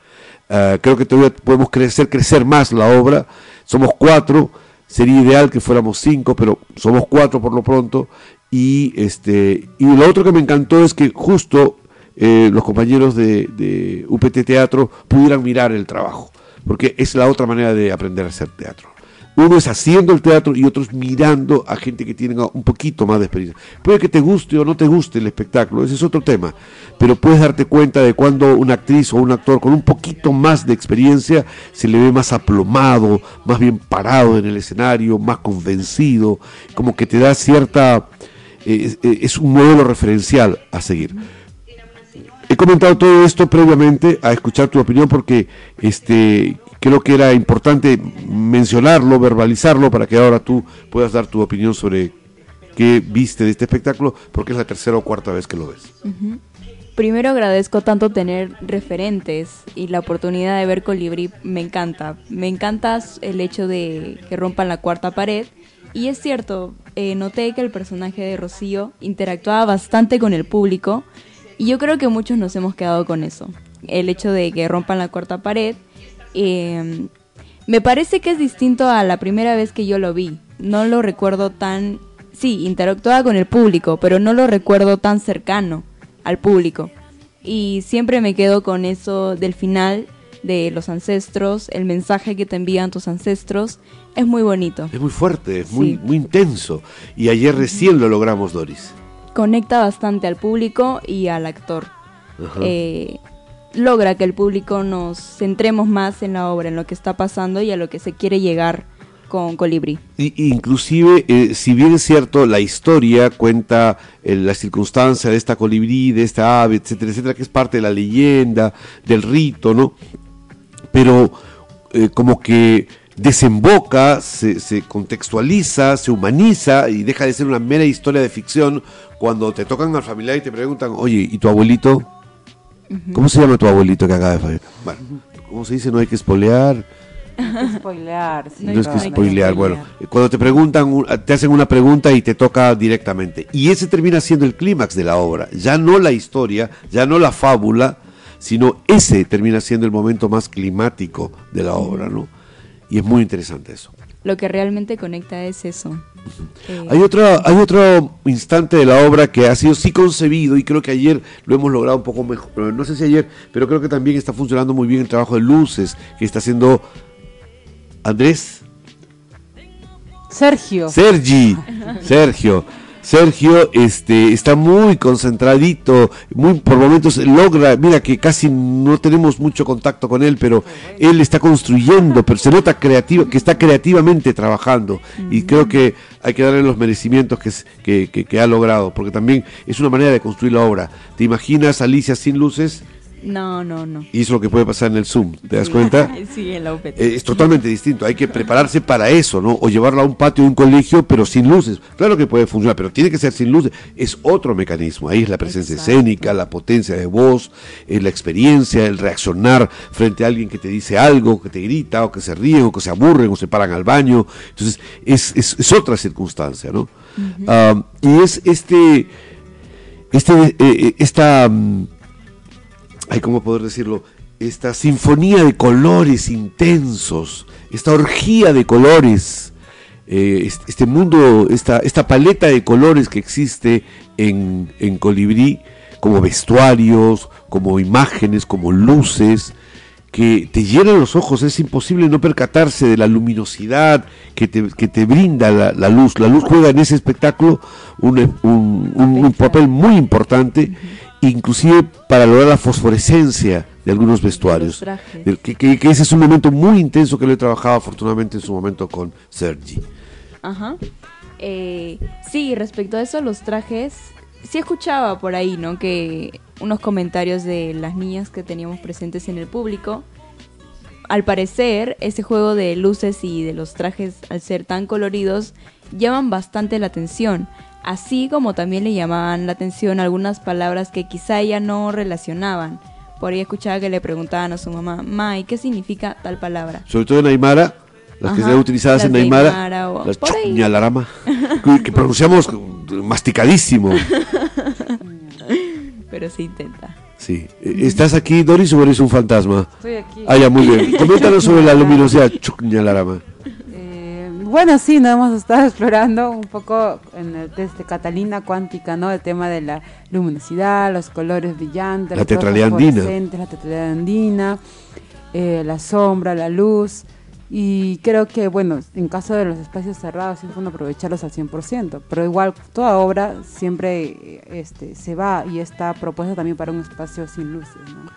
Ah, creo que todavía podemos crecer, crecer más la obra. Somos cuatro, sería ideal que fuéramos cinco, pero somos cuatro por lo pronto. Y este y lo otro que me encantó es que justo eh, los compañeros de, de UPT Teatro pudieran mirar el trabajo, porque es la otra manera de aprender a hacer teatro. Uno es haciendo el teatro y otros mirando a gente que tiene un poquito más de experiencia. Puede que te guste o no te guste el espectáculo, ese es otro tema, pero puedes darte cuenta de cuando una actriz o un actor con un poquito más de experiencia se le ve más aplomado, más bien parado en el escenario, más convencido, como que te da cierta... es- es un modelo referencial a seguir. He comentado todo esto previamente a escuchar tu opinión porque este creo que era importante mencionarlo, verbalizarlo para que ahora tú puedas dar tu opinión sobre qué viste de este espectáculo porque es la tercera o cuarta vez que lo ves. Primero agradezco tanto tener referentes y la oportunidad de ver Colibrí me encanta. Me encanta el hecho de que rompan la cuarta pared. Y es cierto, eh, noté que el personaje de Rocío interactuaba bastante con el público y yo creo que muchos nos hemos quedado con eso. El hecho de que rompan la cuarta pared. eh, me parece que es distinto a la primera vez que yo lo vi. No lo recuerdo tan... Sí, interactuaba con el público, pero no lo recuerdo tan cercano al público. Y siempre me quedo con eso del final de los ancestros, el mensaje que te envían tus ancestros. Es muy bonito. Es muy fuerte, es muy, Sí. muy intenso. Y ayer recién lo logramos, Doris. Conecta bastante al público y al actor. Eh, logra que el público nos centremos más en la obra, en lo que está pasando y a lo que se quiere llegar con Colibrí. Y, y inclusive, eh, si bien es cierto, la historia cuenta eh, la circunstancia de esta colibrí, de esta ave, etcétera, etcétera, que es parte de la leyenda, del rito, ¿no? Pero eh, como que desemboca, se, se contextualiza, se humaniza y deja de ser una mera historia de ficción cuando te tocan al familiar y te preguntan, oye, ¿y tu abuelito? ¿Cómo se llama tu abuelito que acaba de fallecer? Bueno, ¿cómo se dice? No hay que. Hay que spoilear, sí, No es que spoilear, bueno, cuando te preguntan, un- te hacen una pregunta y te toca directamente. Y ese termina siendo el clímax de la obra, ya no la historia, ya no la fábula, sino ese termina siendo el momento más climático de la obra, ¿no? Y es muy interesante eso. Lo que realmente conecta es eso. Eh, Hay, otra, hay otro instante de la obra que ha sido sí concebido y creo que ayer lo hemos logrado un poco mejor, no sé si ayer, pero creo que también está funcionando muy bien el trabajo de luces que está haciendo Andrés, Sergio. Sergi, Sergio. Sergio este, está muy concentradito, muy por momentos logra, mira que casi no tenemos mucho contacto con él, pero él está construyendo, pero se nota creativo, que está creativamente trabajando y creo que hay que darle los merecimientos que, que- que ha logrado, porque también es una manera de construir la obra. ¿Te imaginas Alicia sin luces? No, no, no. Y eso es lo que puede pasar en el Zoom, ¿te das cuenta? Sí, en la UPT. Eh, es totalmente distinto. Hay que prepararse para eso, ¿no? O llevarlo a un patio de un colegio, pero sin luces. Claro que puede funcionar, pero tiene que ser sin luces. Es otro mecanismo. Ahí es la presencia Exacto. escénica, la potencia de voz, la experiencia, el reaccionar frente a alguien que te dice algo, que te grita, o que se ríen, o que se aburren, o se paran al baño. Entonces, es, es- es otra circunstancia, ¿no? Ah, y es este, este, eh, eh, esta, mm, ay, ¿cómo poder decirlo? Esta sinfonía de colores intensos, esta orgía de colores, eh, est- este mundo, esta, esta paleta de colores que existe en, en Colibrí, como vestuarios, como imágenes, como luces, que te llenan los ojos, es imposible no percatarse de la luminosidad que te, que te brinda la, la luz. La luz juega en ese espectáculo un, un- un- un papel muy importante, inclusive para lograr la fosforescencia de algunos vestuarios. trajes. Del- que, que- que ese es un momento muy intenso que lo he trabajado afortunadamente en su momento con Sergi. Ajá. Eh, sí, respecto a eso, los trajes, sí escuchaba por ahí, ¿no? Que unos comentarios de las niñas que teníamos presentes en el público. Al parecer, ese juego de luces y de los trajes, al ser tan coloridos, llaman bastante la atención. Así como también le llamaban la atención algunas palabras que quizá ella no relacionaban. Por ahí escuchaba que le preguntaban a su mamá, Mai, ¿qué significa tal palabra? Sobre todo en Aymara, las que Ajá, están utilizadas las en Aymara, Aymara o- las chuñalarama, que, que pronunciamos masticadísimo. Pero se intenta. Sí. ¿Estás aquí, Doris, o eres un fantasma? Estoy aquí. Ah, ya, muy bien. Coméntanos sobre la luminosidad. Chuñalarama. Bueno, sí, nos hemos estado explorando un poco en el, desde Catalina cuántica, ¿no? El tema de la luminosidad, los colores brillantes, La tetralidad andina. la tetralidad andina, eh, la sombra, la luz. Y creo que, bueno, en caso de los espacios cerrados, es bueno aprovecharlos al 100%, pero igual toda obra siempre este, se va y está propuesta también para un espacio sin luces, ¿no?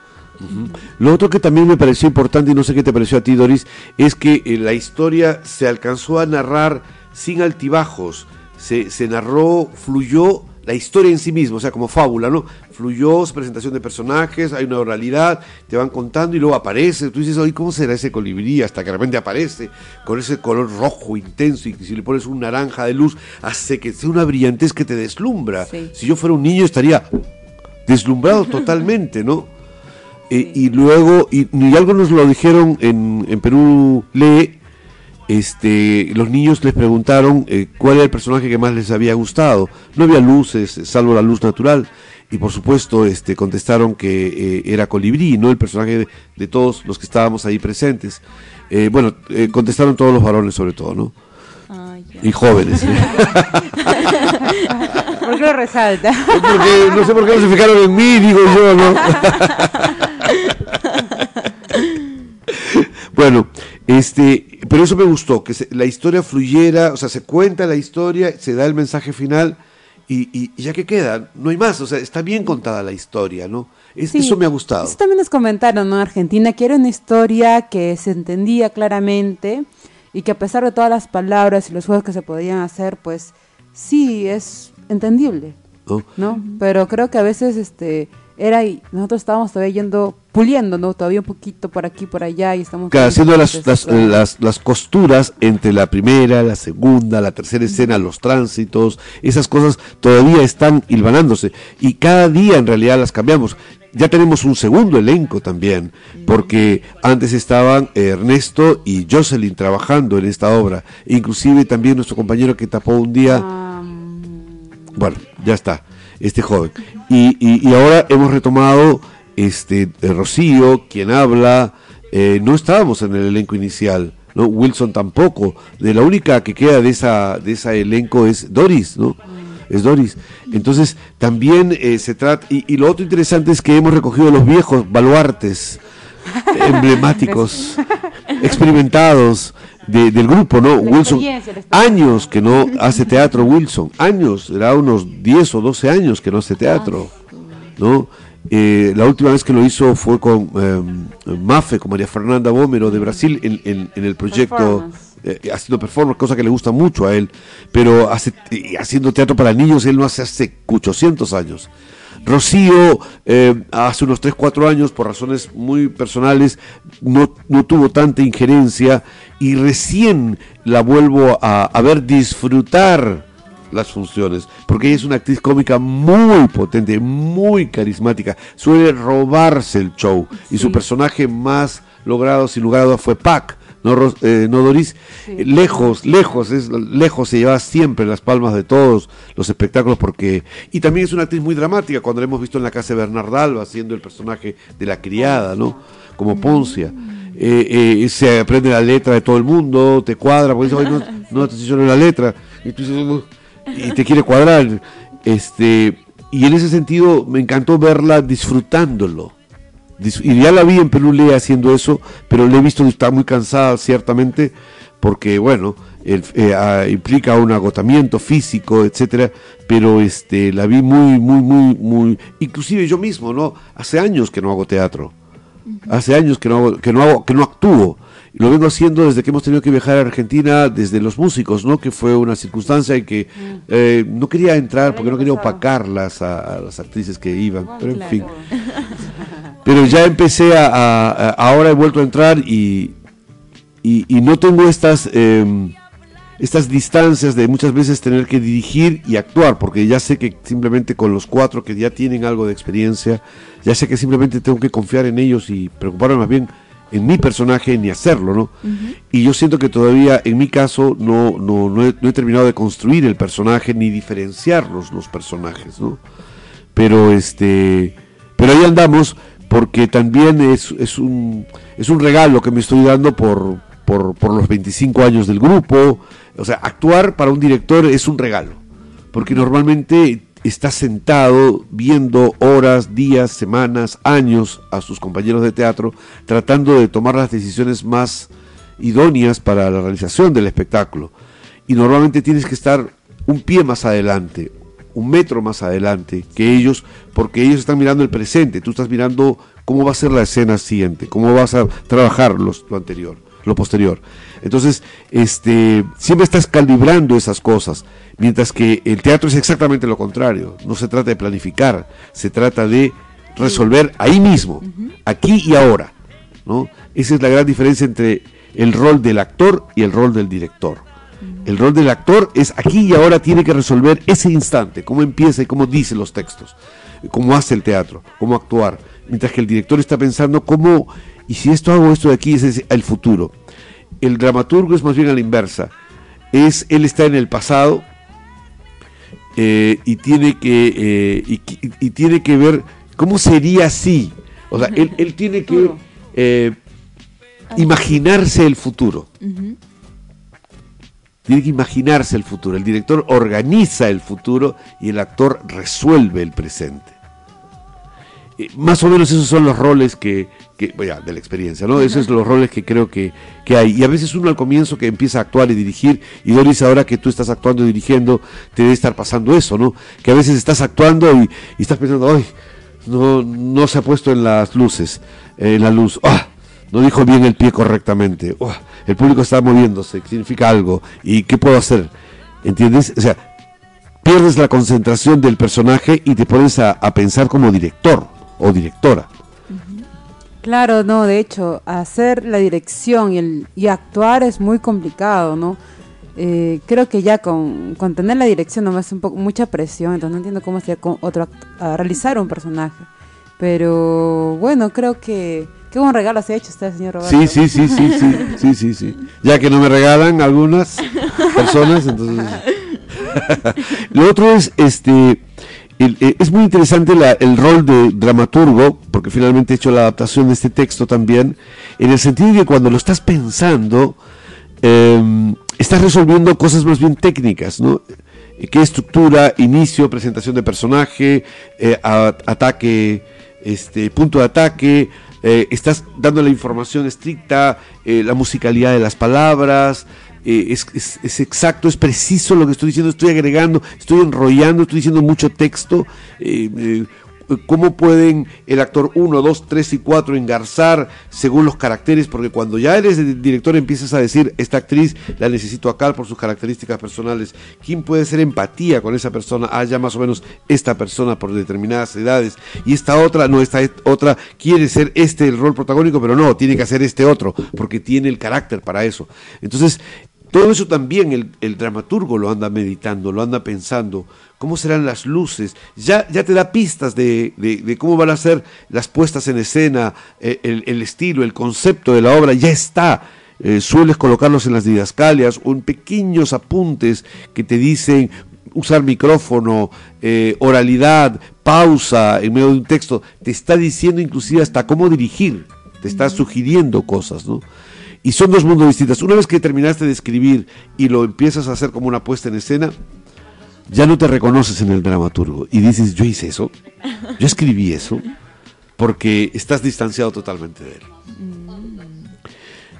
Lo otro que también me pareció importante, y no sé qué te pareció a ti, Doris, es que eh, la historia se alcanzó a narrar sin altibajos. Se, se narró, fluyó la historia en sí misma, o sea, como fábula, ¿no? Fluyó, es presentación de personajes, hay una oralidad, te van contando y luego aparece. Tú dices, oye, ¿cómo será ese colibrí? Hasta que de repente aparece con ese color rojo intenso y que si le pones un naranja de luz, hace que sea una brillantez que te deslumbra. Sí. Si yo fuera un niño estaría deslumbrado totalmente, ¿no? Eh, y luego, y, y algo nos lo dijeron en, en Perú Lee, este, los niños les preguntaron eh, cuál era el personaje que más les había gustado. No había luces, eh, salvo la luz natural. Y por supuesto, este, contestaron que eh, era Colibrí, no el personaje de, de todos los que estábamos ahí presentes. Eh, bueno, eh, contestaron todos los varones sobre todo, ¿no? Y jóvenes. ¿Por qué lo resalta? Porque no sé por qué no se fijaron en mí, digo yo, ¿no? bueno, este, pero eso me gustó, que se- la historia fluyera, o sea, se cuenta la historia, se da el mensaje final y, y- y ya que queda, no hay más, o sea, está bien contada la historia, ¿no? Es- Sí, eso me ha gustado. Eso también nos comentaron, ¿no? En Argentina, que era una historia que se entendía claramente y que a pesar de todas las palabras y los juegos que se podían hacer, pues sí es entendible, ¿no? ¿no? Pero creo que a veces este era y nosotros estábamos todavía yendo, puliendo, ¿no? Todavía un poquito por aquí, por allá y estamos... Claro, haciendo las, las, las, las costuras entre la primera, la segunda, la tercera escena, los tránsitos, esas cosas todavía están hilvanándose. Y cada día en realidad las cambiamos. Ya tenemos un segundo elenco también, porque antes estaban Ernesto y Jocelyn trabajando en esta obra, inclusive también nuestro compañero que tapó un día, Ah, bueno, ya está, este joven. Y, y- y ahora hemos retomado este, Rocío, quien habla, eh, no estábamos en el elenco inicial. ¿no? Wilson tampoco. De la única que queda de esa, de ese elenco es Doris, ¿no? Es Doris. Entonces, también eh, se trata. Y, y lo otro interesante es que hemos recogido los viejos baluartes emblemáticos, experimentados de- del grupo, ¿no? La Wilson, años que no hace teatro Wilson, años, era unos 10 o 12 años que no hace teatro, ¿no? Eh, la última vez que lo hizo fue con eh, Mafe, con María Fernanda Gómero de Brasil, en, en- en el proyecto, eh, haciendo performance, cosa que le gusta mucho a él, pero hace, haciendo teatro para niños, él no hace hace 800 años. Rocío, eh, hace unos 3, 4 años, por razones muy personales, no, no tuvo tanta injerencia y recién la vuelvo a, a ver disfrutar las funciones, porque ella es una actriz cómica muy potente, muy carismática, suele robarse el show y su personaje más logrado, sin lugar a dudas, fue Pac. No, Ros- eh, no Doris, Eh, lejos, lejos, es, lejos se lleva siempre las palmas de todos los espectáculos porque... Y también es una actriz muy dramática, cuando la hemos visto en la casa de Bernard Alba haciendo el personaje de la criada, ¿no? Como Poncia. Eh, eh, se aprende la letra de todo el mundo, te cuadra, porque dice, "Ay, no, no te sé la letra, y tú dices, y te quiere cuadrar. Este, y en ese sentido me encantó verla disfrutándolo. Y ya la vi en Pelule haciendo eso, pero le he visto está muy cansada, ciertamente, porque, bueno, el- eh, ah, implica un agotamiento físico, etcétera, pero este, la vi muy, muy, muy, muy. Inclusive yo mismo, ¿no? Hace años que no hago teatro. Hace años que no hago, que no hago, que no actúo. Y lo vengo haciendo desde que hemos tenido que viajar a Argentina, desde los músicos, ¿no? Que fue una circunstancia en que eh, no quería entrar porque no quería opacarlas a, a las actrices que iban. Pero en fin. Pero ya empecé a, a- a- ahora he vuelto a entrar y, y, y no tengo estas, em, estas distancias de muchas veces tener que dirigir y actuar, porque ya sé que simplemente con los cuatro que ya tienen algo de experiencia, ya sé que simplemente tengo que confiar en ellos y preocuparme más bien en mi personaje ni hacerlo, ¿no? Y yo siento que todavía, en mi caso, no, no, no, he, no he terminado de construir el personaje ni diferenciarlos los personajes, ¿no? pero este pero ahí andamos porque también es, es un es un regalo que me estoy dando por, por, por los 25 años del grupo. O sea actuar para un director es un regalo porque normalmente está sentado viendo horas, días, semanas, años a sus compañeros de teatro tratando de tomar las decisiones más idóneas para la realización del espectáculo. Y normalmente tienes que estar un pie más adelante, un metro más adelante que ellos, porque ellos están mirando el presente, tú estás mirando cómo va a ser la escena siguiente, cómo vas a trabajar los- lo anterior, lo posterior. Entonces, este, siempre estás calibrando esas cosas, mientras que el teatro es exactamente lo contrario, no se trata de planificar, se trata de resolver ahí mismo, aquí y ahora. ¿no? Esa es la gran diferencia entre el rol del actor y el rol del director. El rol del actor es aquí y ahora tiene que resolver ese instante, cómo empieza y cómo dice los textos, cómo hace el teatro, cómo actuar, mientras que el director está pensando cómo, y si esto hago esto de aquí, ese es el futuro. El dramaturgo es más bien a la inversa, es él está en el pasado eh, y tiene que eh, y, tiene que ver cómo sería así, o sea, él, él tiene que eh, imaginarse el futuro. Tiene que imaginarse el futuro. El director organiza el futuro y el actor resuelve el presente. Eh, más o menos esos son los roles que, que bueno, de la experiencia, ¿no? Esos son los roles que creo que, que hay. Y a veces uno al comienzo que empieza a actuar y dirigir, y Doris, ahora que tú estás actuando y dirigiendo, te debe estar pasando eso, ¿no? Que a veces estás actuando y, y estás pensando, ay, no, no se ha puesto en las luces, eh, en la luz. ¡Ah! No dijo bien el pie correctamente. ¡Ah! El público está moviéndose, significa algo. ¿Y qué puedo hacer? ¿Entiendes? O sea, pierdes la concentración del personaje y te pones a, pensar como director o directora. Claro, no, de hecho, hacer la dirección y, el, y actuar es muy complicado, ¿no? Eh, creo que ya con, tener la dirección nomás un poco mucha presión, entonces no entiendo cómo sería con otro a realizar un personaje. Pero bueno, creo que qué buen regalo se ha hecho usted, señor Roberto. Sí, sí, sí, sí, sí, sí, sí, sí. Ya que no me regalan algunas personas, entonces. Lo otro es, este, el- eh, es muy interesante la- el rol de dramaturgo, porque finalmente he hecho la adaptación de este texto también, en el sentido de que cuando lo estás pensando, eh, estás resolviendo cosas más bien técnicas, ¿no? ¿Qué estructura, inicio, presentación de personaje, eh, a- ataque, este, punto de ataque? Eh, estás dando la información estricta, eh, la musicalidad de las palabras, eh, es, es- es exacto, es preciso lo que estoy diciendo, estoy agregando, estoy enrollando, estoy diciendo mucho texto. ¿Cómo pueden el actor 1, 2, 3 y 4 engarzar según los caracteres? Porque cuando ya eres el director empiezas a decir, esta actriz la necesito acá por sus características personales. ¿Quién puede ser empatía con esa persona? Ah, más o menos esta persona por determinadas edades. Y esta otra, no, esta otra quiere ser este el rol protagónico, pero no, tiene que hacer este otro, porque tiene el carácter para eso. Entonces, todo eso también el, el dramaturgo lo anda meditando, lo anda pensando. ¿Cómo serán las luces? Ya, ya te da pistas de, de- de cómo van a ser las puestas en escena, eh, el, el estilo, el concepto de la obra, ya está. Eh, sueles colocarlos en las didascalias o en pequeños apuntes que te dicen usar micrófono, eh, oralidad, pausa en medio de un texto. Te está diciendo inclusive hasta cómo dirigir. Te está sugiriendo cosas, ¿no? Y son dos mundos distintos. Una vez que terminaste de escribir y lo empiezas a hacer como una puesta en escena, ya no te reconoces en el dramaturgo y dices, yo hice eso, yo escribí eso, porque estás distanciado totalmente de él.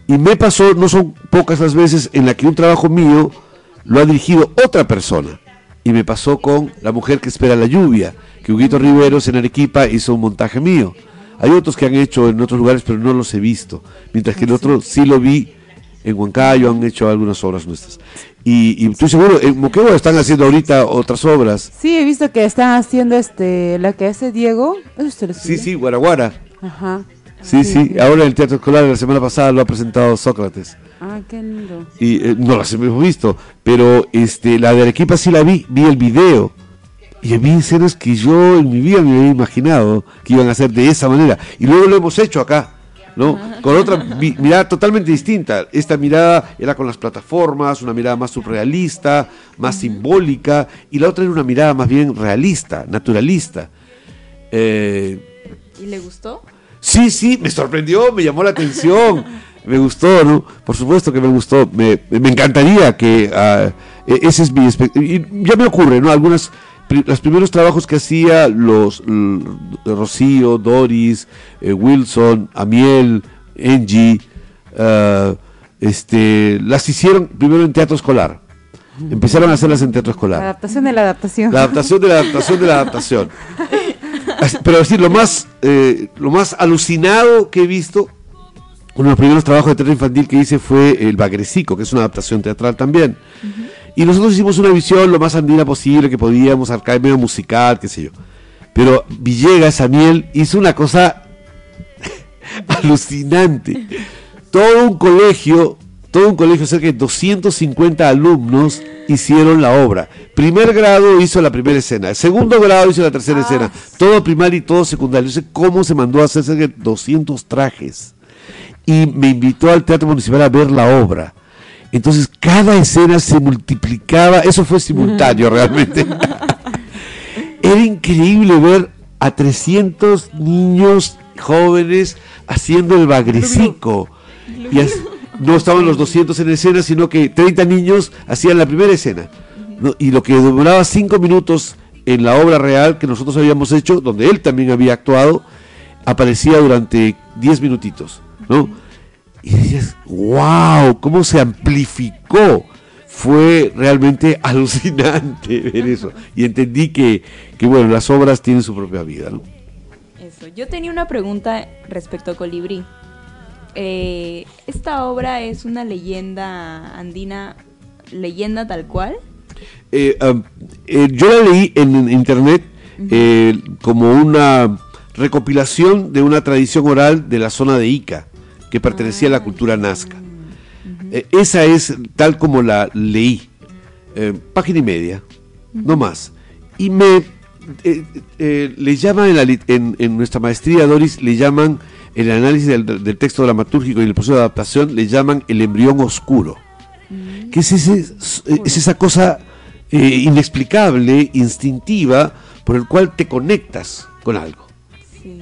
Y me pasó, no son pocas las veces en la que un trabajo mío lo ha dirigido otra persona. Y me pasó con La mujer que espera la lluvia, que Huguito Riveros en Arequipa hizo un montaje mío. Hay otros que han hecho en otros lugares, pero no los he visto. Mientras que el otro sí lo vi en Huancayo, han hecho algunas obras nuestras. Y, y estoy seguro, en Moquegua están haciendo ahorita otras obras. Sí, he visto que están haciendo este, la que hace Diego. ¿Eso usted lo Sí, sí, Guaraguara. Ajá. Sí, sí, ahora en el Teatro Escolar la semana pasada lo ha presentado Sócrates. Ah, qué lindo. y eh, no las hemos visto, pero este la de Arequipa sí la vi, vi el video y vi escenas que yo en mi vida me había imaginado que iban a hacer de esa manera y luego lo hemos hecho acá. ¿no? Con otra mi- mirada totalmente distinta. Esta mirada era con las plataformas, una mirada más surrealista, más simbólica, y la otra era una mirada más bien realista, naturalista. Eh, ¿Y le gustó? Sí, sí, me sorprendió, me llamó la atención, me gustó, ¿no? Por supuesto que me gustó, me, me encantaría que e- ese es mi y ya me ocurre, ¿no? Algunas los primeros trabajos que hacía los l- Rocío, Doris, eh, Wilson, Amiel, Angie, ah, este, las hicieron primero en teatro escolar. Empezaron a hacerlas en teatro La escolar. adaptación de la adaptación. La adaptación de la adaptación de la adaptación. Pero decir, lo más, eh, lo más alucinado que he visto, uno de los primeros trabajos de teatro infantil que hice fue El Bagrecico, que es una adaptación teatral también. Y nosotros hicimos una visión lo más andina posible que podíamos, acá medio musical, qué sé yo. Pero Villegas, Amiel, hizo una cosa alucinante. Todo un colegio, todo un colegio, cerca de 250 alumnos hicieron la obra. Primer grado hizo la primera escena, segundo grado hizo la tercera escena, todo primario y todo secundario. No sé cómo se mandó a hacer cerca de 200 trajes. Y me invitó al Teatro Municipal a ver la obra. Entonces cada escena se multiplicaba, eso fue simultáneo realmente. Era increíble ver a 300 niños jóvenes haciendo el bagrecico. Y no estaban los 200 en escena, sino que 30 niños hacían la primera escena. ¿no? Y lo que duraba 5 minutos en la obra real que nosotros habíamos hecho, donde él también había actuado, aparecía durante 10 minutitos. ¿no? Y decías, wow, cómo se amplificó. Fue realmente alucinante ver eso. Y entendí que, que, bueno, las obras tienen su propia vida, ¿no? Eso. Yo tenía una pregunta respecto a Colibrí. Eh, ¿Esta obra es una leyenda andina, leyenda tal cual? Eh, um, eh, yo la leí en, en internet eh, como una recopilación de una tradición oral de la zona de Ica, que pertenecía a la cultura nazca. Eh, esa es tal como la leí, eh, página y media, no más. Y me eh, eh, le llaman en, la en- en nuestra maestría, Doris, le llaman el análisis del, del texto dramatúrgico y el proceso de adaptación, le llaman el embrión oscuro. que es, ese, es esa cosa eh, inexplicable, instintiva, por el cual te conectas con algo. Sí.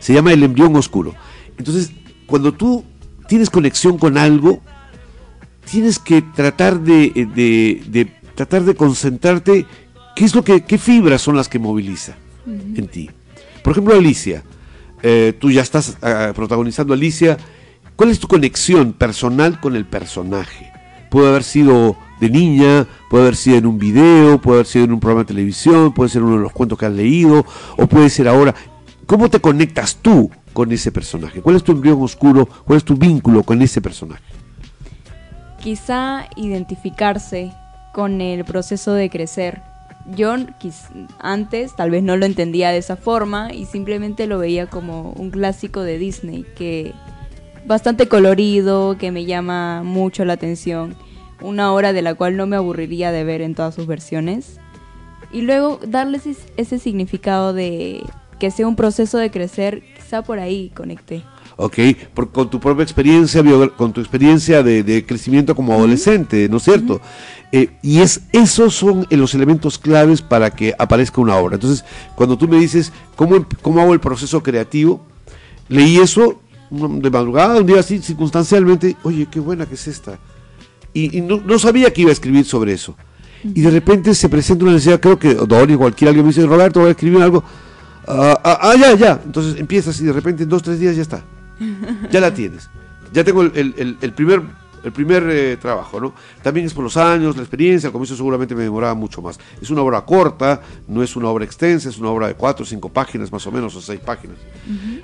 Se llama el embrión oscuro. Entonces, cuando tú tienes conexión con algo, tienes que tratar de, eh, de- de tratar de concentrarte qué es lo que qué fibras son las que moviliza en ti. Por ejemplo, Alicia, eh, tú ya estás ah, protagonizando Alicia. ¿Cuál es tu conexión personal con el personaje? Puede haber sido de niña, puede haber sido en un video, puede haber sido en un programa de televisión, puede ser uno de los cuentos que has leído, o puede ser ahora. ¿Cómo te conectas tú con ese personaje? ¿Cuál es tu embrión oscuro? ¿Cuál es tu vínculo con ese personaje? Quizá identificarse con el proceso de crecer. Yo antes tal vez no lo entendía de esa forma y simplemente lo veía como un clásico de Disney que bastante colorido, que me llama mucho la atención, una obra de la cual no me aburriría de ver en todas sus versiones. Y luego darle ese, ese significado de que sea un proceso de crecer, quizá por ahí conecté. ¿ok? Por- con tu propia experiencia, con tu experiencia de, de crecimiento como adolescente, ¿no es cierto? Eh, y es, esos son los elementos claves para que aparezca una obra. Entonces, cuando tú me dices, ¿cómo, em- cómo hago el proceso creativo? Leí eso de madrugada, un día así, circunstancialmente, oye, qué buena que es esta. Y, y no, no sabía que iba a escribir sobre eso. Y de repente se presenta una necesidad, creo que Don y cualquier alguien me dice, Roberto, voy a escribir algo. Ah, ah, ah, ya, ya. Entonces empiezas y de repente en dos, tres días ya está. Ya la tienes. Ya tengo el, el- el- el primer, el primer eh, trabajo, ¿no? También es por los años, la experiencia, al comienzo seguramente me demoraba mucho más. Es una obra corta, no es una obra extensa, es una obra de cuatro o cinco páginas más o menos, o seis páginas,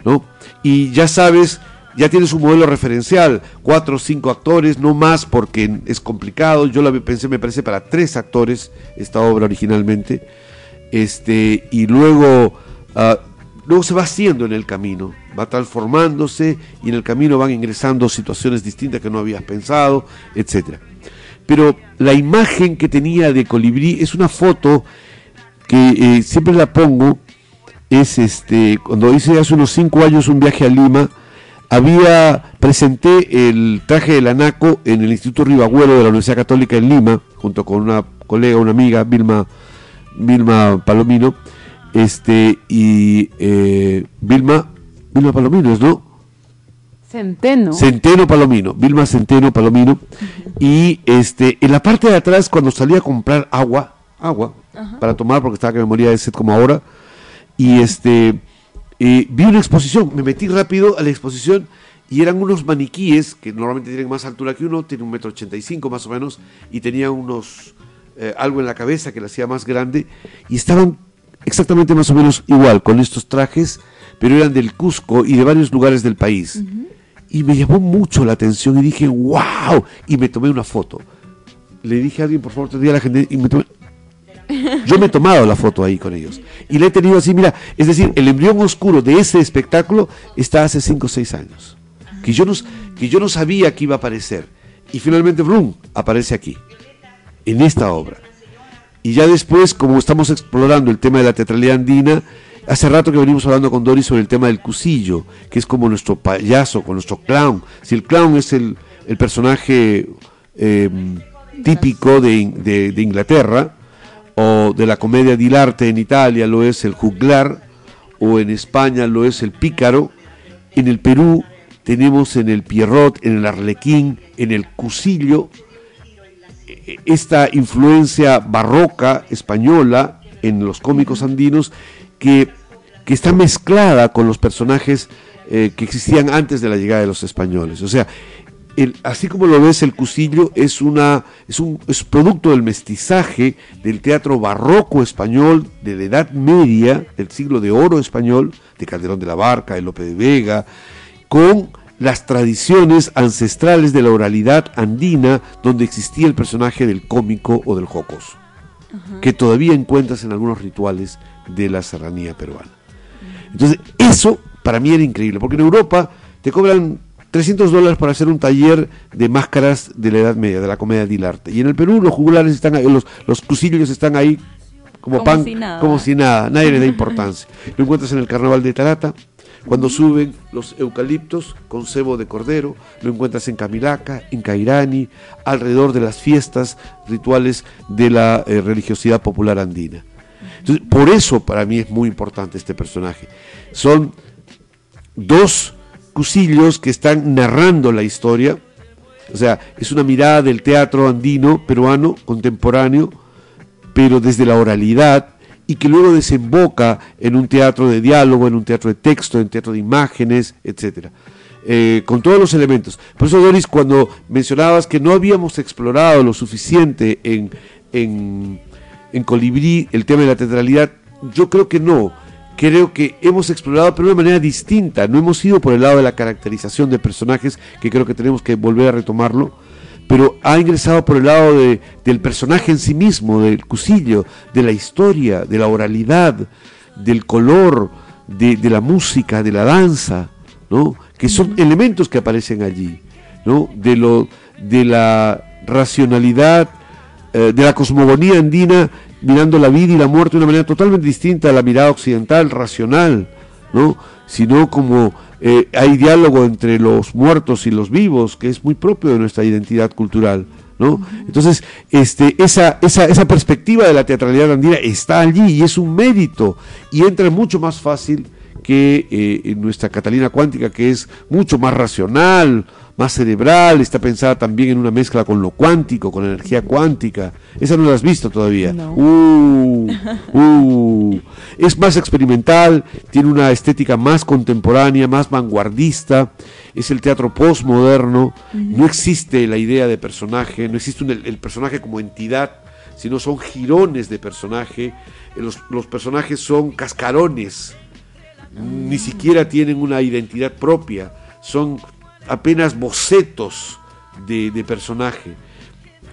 ¿no? Y ya sabes, ya tienes un modelo referencial, cuatro o cinco actores, no más porque es complicado. Yo la pensé, me parece, para tres actores esta obra originalmente. Este, y luego, ah, luego se va haciendo en el camino, va transformándose y en el camino van ingresando situaciones distintas que no habías pensado, etcétera. Pero la imagen que tenía de Colibrí es una foto que eh, siempre la pongo, es este, cuando hice hace unos cinco años un viaje a Lima, había, presenté el traje del anaco en el Instituto Ribagüero de la Universidad Católica en Lima, junto con una colega, una amiga, Vilma, Vilma Palomino, este, y eh, Vilma, Vilma Palomino, ¿no? Centeno. Centeno Palomino, Vilma Centeno Palomino. Y este, en la parte de atrás, cuando salí a comprar agua, agua, para tomar, porque estaba que me moría de sed como ahora, y este, eh, vi una exposición, me metí rápido a la exposición y eran unos maniquíes que normalmente tienen más altura que uno, tienen un metro ochenta y cinco más o menos, y tenían unos, eh, algo en la cabeza que la hacía más grande, y estaban exactamente más o menos igual, con estos trajes, pero eran del Cusco y de varios lugares del país. Y me llamó mucho la atención y dije, wow, y me tomé una foto. Le dije a alguien, por favor, te a la gente, y me tomé... Yo me he tomado la foto ahí con ellos. Y la he tenido así, mira, es decir, el embrión oscuro de ese espectáculo está hace 5 o 6 años. Que yo, no, que yo no sabía que iba a aparecer. Y finalmente, Brum, aparece aquí, en esta obra. Y ya después, como estamos explorando el tema de la teatralidad andina, hace rato que venimos hablando con Doris sobre el tema del cusillo, que es como nuestro payaso, con nuestro clown. Si el clown es el, personaje eh, típico de, In- de- de Inglaterra, o de la comedia dell'arte en Italia lo es el juglar, o en España lo es el pícaro, en el Perú tenemos en el Pierrot, en el Arlequín, en el Cusillo, esta influencia barroca española en los cómicos andinos que, que está mezclada con los personajes eh, que existían antes de la llegada de los españoles. O sea, el- así como lo ves, el cusillo es, una, es un es producto del mestizaje del teatro barroco español de la Edad Media, del siglo de oro español, de Calderón de la Barca, de Lope de Vega, con las tradiciones ancestrales de la oralidad andina donde existía el personaje del cómico o del jocoso, que todavía encuentras en algunos rituales de la serranía peruana. Entonces, eso para mí era increíble, porque en Europa te cobran 300 dólares para hacer un taller de máscaras de la Edad Media, de la comedia dell'arte. Y en el Perú los jugulares están ahí, los, los cusillos están ahí como, Como pan, si nada. como si nada, nadie le da importancia. Lo encuentras en el carnaval de Tarata, Cuando suben los eucaliptos con cebo de cordero, lo encuentras en Camilaca, en Cairani, alrededor de las fiestas rituales de la eh, religiosidad popular andina. Por eso para mí es muy importante este personaje. Son dos cusillos que están narrando la historia, o sea, es una mirada del teatro andino peruano contemporáneo, pero desde la oralidad y que luego desemboca en un teatro de diálogo, en un teatro de texto, en un teatro de imágenes, etcétera. Eh, con todos los elementos. Por eso, Doris, cuando mencionabas que no habíamos explorado lo suficiente en, en, en Colibrí el tema de la teatralidad, yo creo que no creo que hemos explorado pero de una manera distinta. No hemos ido por el lado de la caracterización de personajes, que creo que tenemos que volver a retomarlo, pero ha ingresado por el lado de, del personaje en sí mismo, del cusillo, de la historia, de la oralidad, del color, de, de la música, de la danza, ¿no? que son elementos que aparecen allí, ¿no? de, lo, de la racionalidad, eh, de la cosmogonía andina mirando la vida y la muerte de una manera totalmente distinta a la mirada occidental, racional, ¿no? Sino como eh, hay diálogo entre los muertos y los vivos, que es muy propio de nuestra identidad cultural. ¿no? Entonces, este, esa, esa, esa perspectiva de la teatralidad andina está allí y es un mérito y entra mucho más fácil que eh, en nuestra Catalina cuántica, que es mucho más racional, más cerebral, está pensada también en una mezcla con lo cuántico, con la energía cuántica. Esa no la has visto todavía. Uh, uh. Es más experimental, tiene una estética más contemporánea, más vanguardista. Es el teatro postmoderno. No existe la idea de personaje, no existe el personaje como entidad, sino son jirones de personaje. Los, los personajes son cascarones, ni siquiera tienen una identidad propia, son apenas bocetos de, personaje.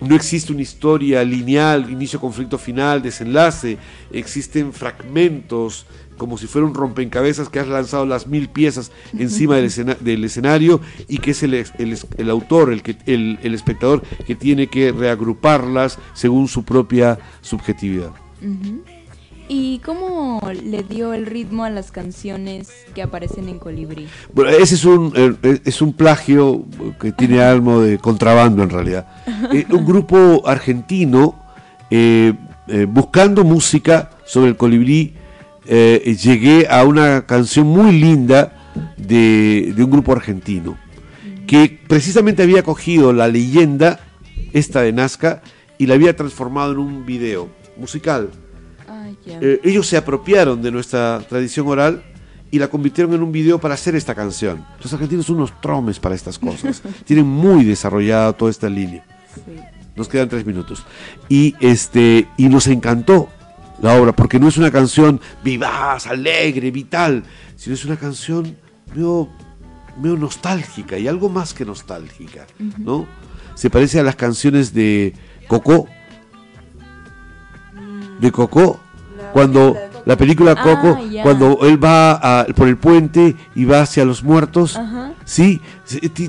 No existe una historia lineal, inicio, conflicto final, desenlace. Existen fragmentos, como si fuera un rompecabezas que has lanzado las mil piezas encima del, del escenario y que es el, el, autor, el, que, el, espectador, que tiene que reagruparlas según su propia subjetividad. ¿Y cómo le dio el ritmo a las canciones que aparecen en Colibrí? Bueno, ese es un, eh, es un plagio que tiene algo de contrabando en realidad. Eh, un grupo argentino eh, buscando música sobre el Colibrí, llegué a una canción muy linda de, de un grupo argentino que precisamente había cogido la leyenda esta de Nazca y la había transformado en un video musical eh, ellos se apropiaron de nuestra tradición oral y la convirtieron en un video para hacer esta canción. Los argentinos son unos tromes para estas cosas. Tienen muy desarrollada toda esta línea. Nos quedan tres minutos. Y este y nos encantó la obra porque no es una canción vivaz, alegre, vital, sino es una canción medio, nostálgica y algo más que nostálgica, ¿no? Se parece a las canciones de Coco, de Coco, cuando la película ah, Coco, cuando él va por el puente y va hacia los muertos, sí,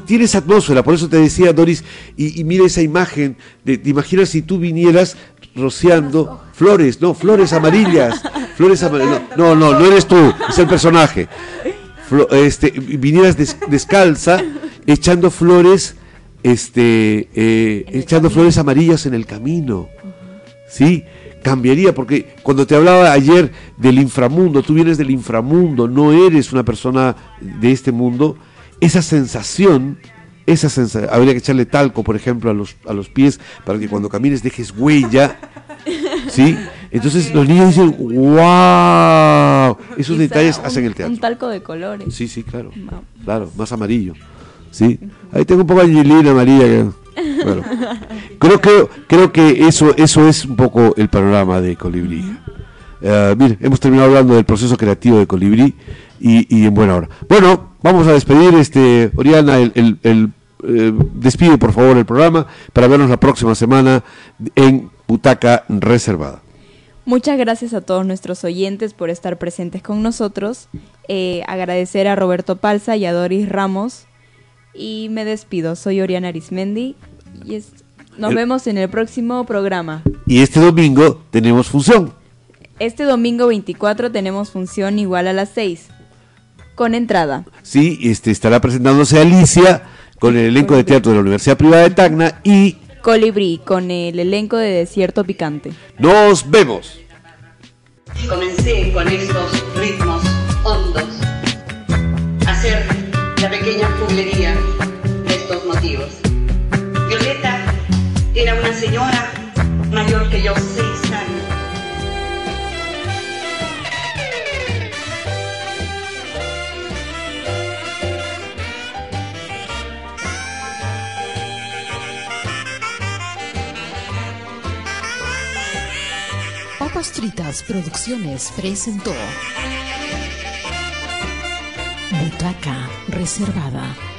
tiene esa atmósfera, por eso te decía Doris, y, mira esa imagen, de, te imaginas si tú vinieras rociando flores, no, flores amarillas, flores amarillas, no, no, no. eres tú, es el personaje, este, vinieras descalza echando flores, este, eh, echando flores amarillas en el camino, sí, cambiaría, porque cuando te hablaba ayer del inframundo, tú vienes del inframundo, no eres una persona de este mundo, esa sensación, esa sensación, habría que echarle talco, por ejemplo, a los, a los pies, para que cuando camines dejes huella, ¿sí? Entonces los niños dicen, wow, esos detalles hacen el teatro. Un talco de colores. Sí, sí, claro, claro, más amarillo, ¿sí? Ahí tengo un poco de angelina amarilla bueno, creo que creo que eso eso es un poco el panorama de Colibrí. Uh, mire, hemos terminado hablando del proceso creativo de Colibrí y, en buena hora. Bueno, vamos a despedir, este Oriana, el, el, eh, despide por favor el programa para vernos la próxima semana en Butaca Reservada. Muchas gracias a todos nuestros oyentes por estar presentes con nosotros. Eh, agradecer a Roberto Palza y a Doris Ramos y me despido. Soy Oriana Arismendi y nos vemos en el próximo programa. Y este domingo tenemos función. Este domingo 24 tenemos función igual a las 6 Con entrada. Sí, este, estará presentándose Alicia con el elenco de teatro de la Universidad Privada de Tacna y Colibrí, con el elenco de Desierto Picante. nos vemos. Comencé con estos ritmos hondos a hacer la pequeña juglería de estos motivos. Violeta era una señora mayor que yo, seis años. Papas Fritas Producciones presentó Butaca Reservada.